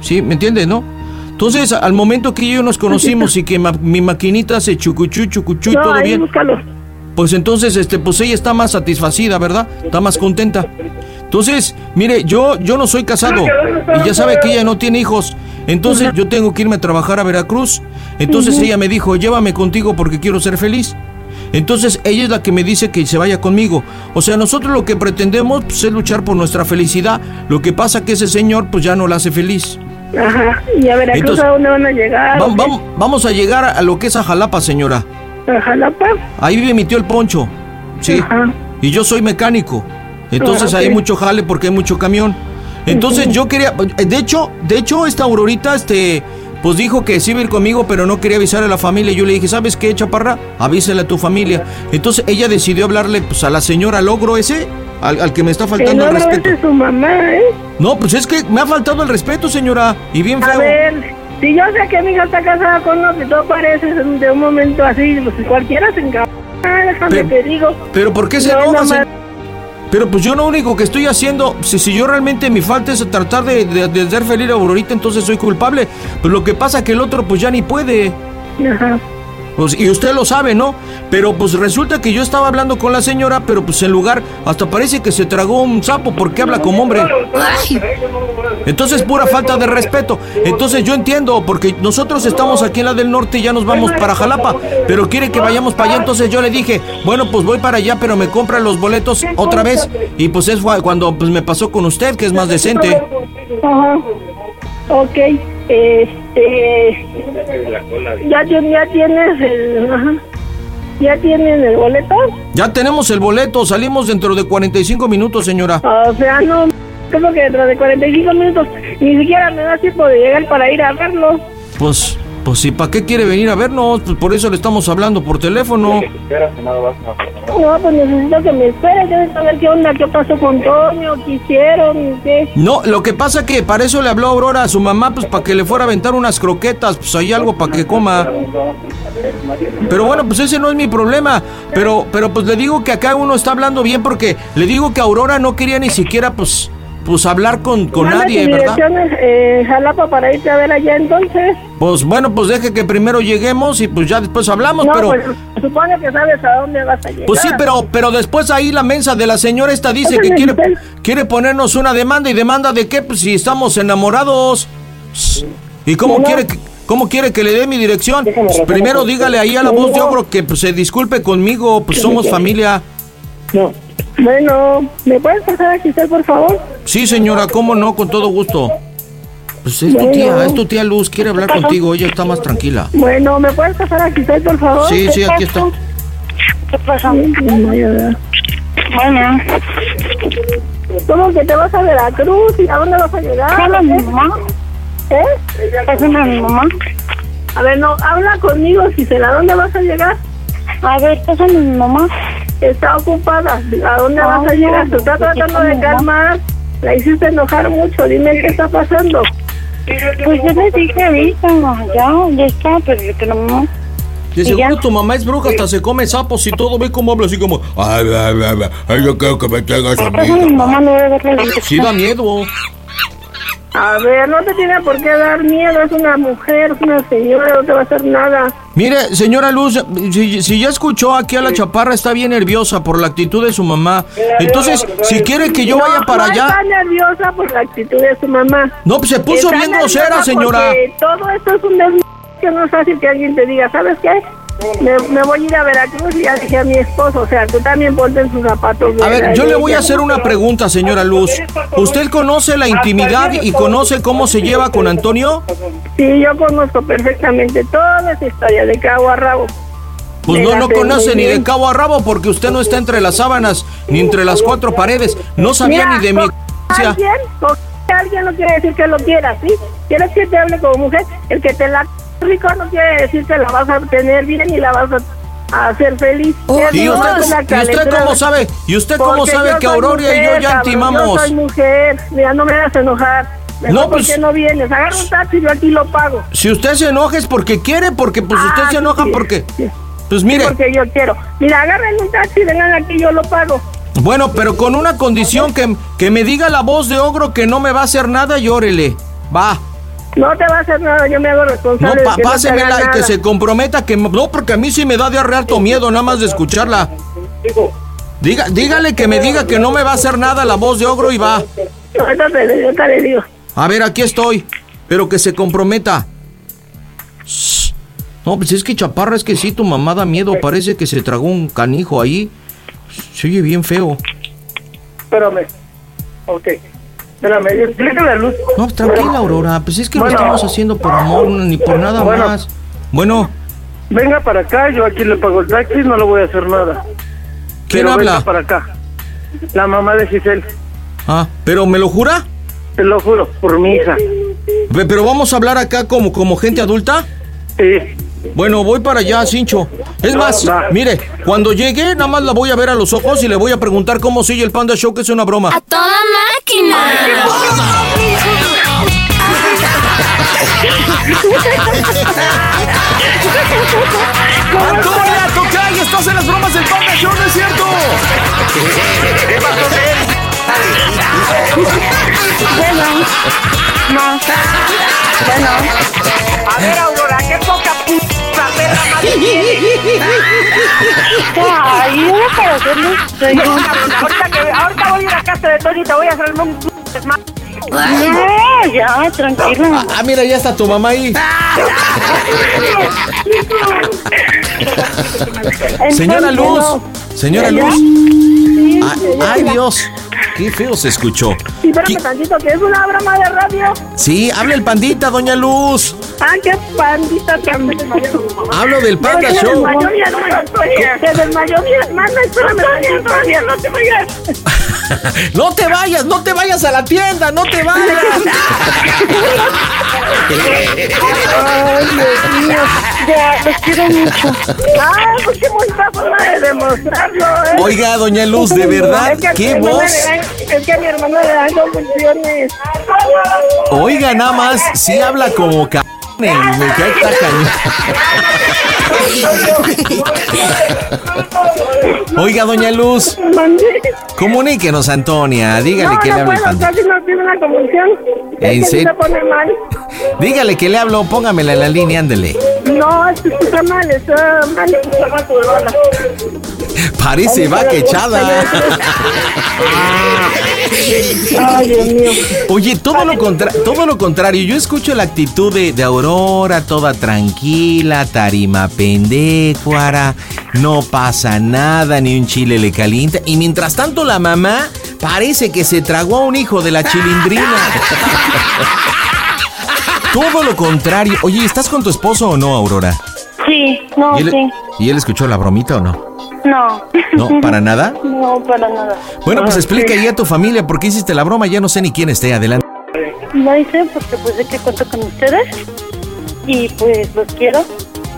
¿Sí? ¿Me entiendes, no? Entonces, al momento que yo nos conocimos y que ma- mi maquinita hace chucuchú, chucuchú y No, todo ahí bien. búscalo. Pues entonces, este, pues ella está más satisfacida, ¿verdad? Está más contenta. Entonces, mire, yo, yo no soy casado y ya sabe que ella no tiene hijos. Entonces yo tengo que irme a trabajar a Veracruz. Entonces ella me dijo, llévame contigo porque quiero ser feliz. Entonces ella es la que me dice que se vaya conmigo. O sea, nosotros lo que pretendemos pues, es luchar por nuestra felicidad. Lo que pasa que ese señor pues ya no la hace feliz. Ajá. ¿Y a Veracruz Entonces, a dónde van a llegar? Va- vam- vamos a llegar a lo que es a Jalapa, señora. ¿A Jalapa? Ahí vive mi tío el Poncho. Sí. Y yo soy mecánico. Entonces Ah, hay mucho jale porque hay mucho camión. Entonces yo quería, de hecho, de hecho esta Aurorita, este, pues dijo que sí iba a ir conmigo, pero no quería avisar a la familia. Yo le dije, ¿sabes qué, chaparra? Avísale a tu familia. Entonces ella decidió hablarle, pues, a la señora Logro ese, al, al que me está faltando el respeto. es su mamá, ¿eh? No, pues es que me ha faltado el respeto, señora, y bien A feo. ver, si yo sé que mi hija está casada con uno que tú pareces de un momento así, pues cualquiera se encabra. Déjame Pero- te digo. Pero ¿por qué se No, enoja. Pero pues yo lo único que estoy haciendo, si, si yo realmente mi falta es tratar de, de, hacer feliz a Aurorita, entonces soy culpable. Pues lo que pasa que el otro pues ya ni puede. Ajá. Pues, y usted lo sabe, ¿no? Pero pues resulta que yo estaba hablando con la señora, pero pues en lugar, hasta parece que se tragó un sapo porque habla como hombre. Entonces pura falta de respeto. Entonces yo entiendo, porque nosotros estamos aquí en la del norte y ya nos vamos para Jalapa, pero quiere que vayamos para allá, entonces yo le dije, bueno, pues voy para allá, pero me compra los boletos otra vez. Y pues es cuando pues, me pasó con usted, que es más decente. Ajá. Ok. Este. Ya, ya tienes el. Ajá. ¿Ya tienen el boleto? Ya tenemos el boleto, salimos dentro de 45 minutos, señora. O sea, no, creo que dentro de 45 minutos ni siquiera me da tiempo de llegar para ir a verlo. Pues, pues si para qué quiere venir a vernos, pues por eso le estamos hablando por teléfono. No, pues necesito que me espere, quiero saber qué onda, qué pasó con Toño, qué hicieron, qué. No, lo que pasa que para eso le habló Aurora a su mamá, pues para que le fuera a aventar unas croquetas, pues hay algo para que coma. Pero bueno, pues ese no es mi problema. Pero, pero pues le digo que acá uno está hablando bien porque le digo que Aurora no quería ni siquiera pues, pues hablar con, con nadie, ¿verdad? direcciones, eh, Jalapa para irte a ver allá entonces. Pues bueno, pues deje que primero lleguemos y pues ya después hablamos, no, pero... pues supone que sabes a dónde vas a llegar. Pues sí, pero, pero después ahí la mensa de la señora esta dice que quiere, quiere ponernos una demanda y demanda de qué, pues si estamos enamorados. ¿Y cómo No. quiere que, cómo quiere que le dé mi dirección? Pues primero dígale ahí a la voz de ogro que pues, se disculpe conmigo, pues somos familia. No. Bueno, ¿me puedes pasar a Giselle, por favor? Sí, señora, cómo no, con todo gusto. Pues es tu tía, es tu tía Luz, quiere hablar contigo, ella está más tranquila. Bueno, ¿me puedes pasar a Giselle, por favor? Sí, sí, aquí está. ¿Qué pasa? Bueno. ¿Cómo que te vas a Veracruz? ¿Y a dónde vas a llegar? Pásame a mi ¿Eh? mamá. ¿Eh? Mi mamá. A ver, no, habla conmigo, Gisela. ¿A dónde vas a llegar? A ver, pásame a mi mamá. Está ocupada. ¿A dónde vas a llegar? no, Te está pues, tratando ¿qué de calmar. La hiciste enojar mucho. Dime qué está pasando. Pues yo le dije ahorita, ya, ya está, pero yo que no mamá. De ¿Y seguro tu mamá es bruja, hasta se come sapos y todo, ve cómo habla así como... Ay, ay, ay, ay, ay, yo creo que me traigas a mi mamá, no la Sí da miedo. A ver, no te tiene por qué dar miedo. Es una mujer, es una señora. No te va a hacer nada. Mire, señora Luz, si, si ya escuchó aquí a la chaparra, está bien nerviosa por la actitud de su mamá. Entonces, si quiere que yo No, vaya para no allá... está nerviosa por la actitud de su mamá. No, pues se puso Está bien grosera, señora. Todo esto es un des... que no es fácil que alguien te diga, ¿sabes qué? Me, me voy a ir a Veracruz y ya dije a mi esposo, o sea, tú también ponte en sus zapatos. A ver, yo le voy a hacer una pregunta, señora Luz. ¿Usted conoce la intimidad y conoce cómo se lleva con Antonio? Sí, yo conozco perfectamente toda esa historia de cabo a rabo. Pues no, no conoce ni de cabo a rabo porque usted no está entre las sábanas ni entre las cuatro paredes. No sabía Mira, ni de mi. Alguien, alguien no quiere decir que lo quieras, ¿sí? ¿Quieres que te hable como mujer? El que te la rico no quiere decir que la vas a tener bien y la vas a, hacer feliz. Es ¿Y usted, y usted cómo sabe? ¿Y usted cómo Porque sabe que Aurora y yo ya intimamos? Yo soy mujer, mira, no me hagas enojar. Mejor, No, ¿por pues- qué no vienes? Agarra un taxi, yo aquí lo pago. Si usted se enoja es porque quiere, porque pues usted Ah, se enoja sí, porque... sí. Pues mire, Porque yo quiero. Mira, agarren un taxi, vengan aquí, yo lo pago. bueno, pero con una condición que, que me diga la voz de ogro que no me va a hacer nada, llórele. Va. No te va a hacer nada, yo me hago No, responsable. no pásemela haga y que se comprometa que... No, porque a mí sí me da de harto miedo nada más de escucharla. Diga, dígale que me diga que no me va a hacer nada la voz de ogro y va. A ver, aquí estoy. Pero que se comprometa. No, pues es que chaparra, es que sí, tu mamá da miedo. Parece que se tragó un canijo ahí. Se oye bien feo. Espérame. Ok. Espérame, explícale a Luz. No, tranquila, Aurora. Pues es que Bueno. lo estamos haciendo por amor, ni por nada Bueno. más. Bueno, Venga para acá, yo aquí le pago el taxi, no le voy a hacer nada. ¿quién Pero habla? venga para acá. La mamá de Giselle, Ah, ¿pero me lo jura? te lo juro, por mi hija. ¿Pero vamos a hablar acá como, como gente adulta? Sí. Bueno, voy para allá, Cincho. Es más, mire, cuando llegue, nada más la voy a ver a los ojos y le voy a preguntar cómo sigue el Panda Show, que es una broma. ¡A toda máquina! ¡Antonia, Tocay! ¡Estás en las bromas del Panda Show, no es cierto! Bueno, no. Bueno. A ver, Aurora, qué poca Para hacerlo. ahorita, que, ahorita voy a ir a casa de Tony y te voy a hacer un desmadre. No, ya, tranquila. Ah, mira, ya está tu mamá ahí. Señora Luz, señora Luz. Ay, Dios, qué feo se escuchó. Sí, espérame tantito, que es una broma de radio. Sí, habla el pandita, doña Luz. Ah, qué pandita tan... <laughs> Hablo del Panda Se Show. desmayó mi hermano. Se desmayó mi hermano. Espérame, todavía, no te vayas. <laughs> No te vayas, no te vayas a la tienda, no te vayas. <laughs> Ay, Dios mío. Ya, los quiero mucho. Ah, pues qué bonita forma de demostrarlo, ¿eh? Oiga, doña Luz, de verdad, Es que qué voz. Le Es que a mi hermano le dan convulsiones. Oiga, nada más, sí habla como c... Me cae cañón. Oiga, doña Luz, comuníquenos, Antonia. Dígale no, que le no hablo el puedo, casi no tiene una convulsión. ¿En se pone mal. Dígale que le hablo, póngamela en la línea, ándele. No, está mal, está mal. Parece vaca echada. Ay, Dios mío. Oye, todo lo, contra- todo lo contrario, yo escucho la actitud de, de Aurora, toda tranquila, tarima pendécuara, no pasa nada, ni un chile le calienta. Y mientras tanto la mamá parece que se tragó a un hijo de la chilindrina. Todo lo contrario. Oye, ¿estás con tu esposo o no, Aurora? Sí, no, ¿Y él, sí. ¿Y él escuchó la bromita o no? No. ¿No? ¿Para nada? No, para nada. Bueno, pues Ah, explica ahí a tu familia por qué hiciste la broma, ya no sé ni quién esté adelante. No hice porque pues sé que cuento con ustedes y pues los quiero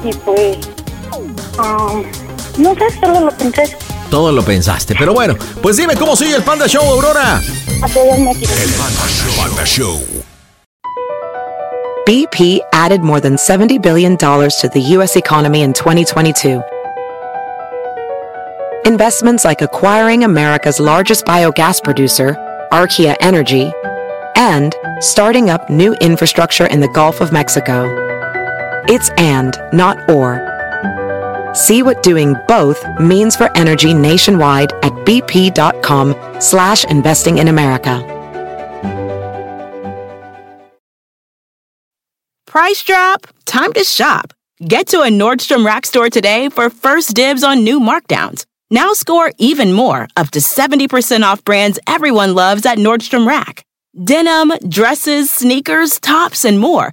y pues um, no sé, solo lo pensé. Todo lo pensaste, pero bueno, pues dime cómo sigue el Panda Show, Aurora. A todas máquinas. Panda Show. BP added more than $70 billion to the U.S. economy in 2022. Investments like acquiring America's largest biogas producer, Archaea Energy, and starting up new infrastructure in the Gulf of Mexico. It's and, not or. See what doing both means for energy nationwide at bp.com slash investing in America. Price drop? Time to shop. Get to a Nordstrom Rack store today for first dibs on new markdowns. Now score even more, up to 70% off brands everyone loves at Nordstrom Rack. Denim, dresses, sneakers, tops, and more.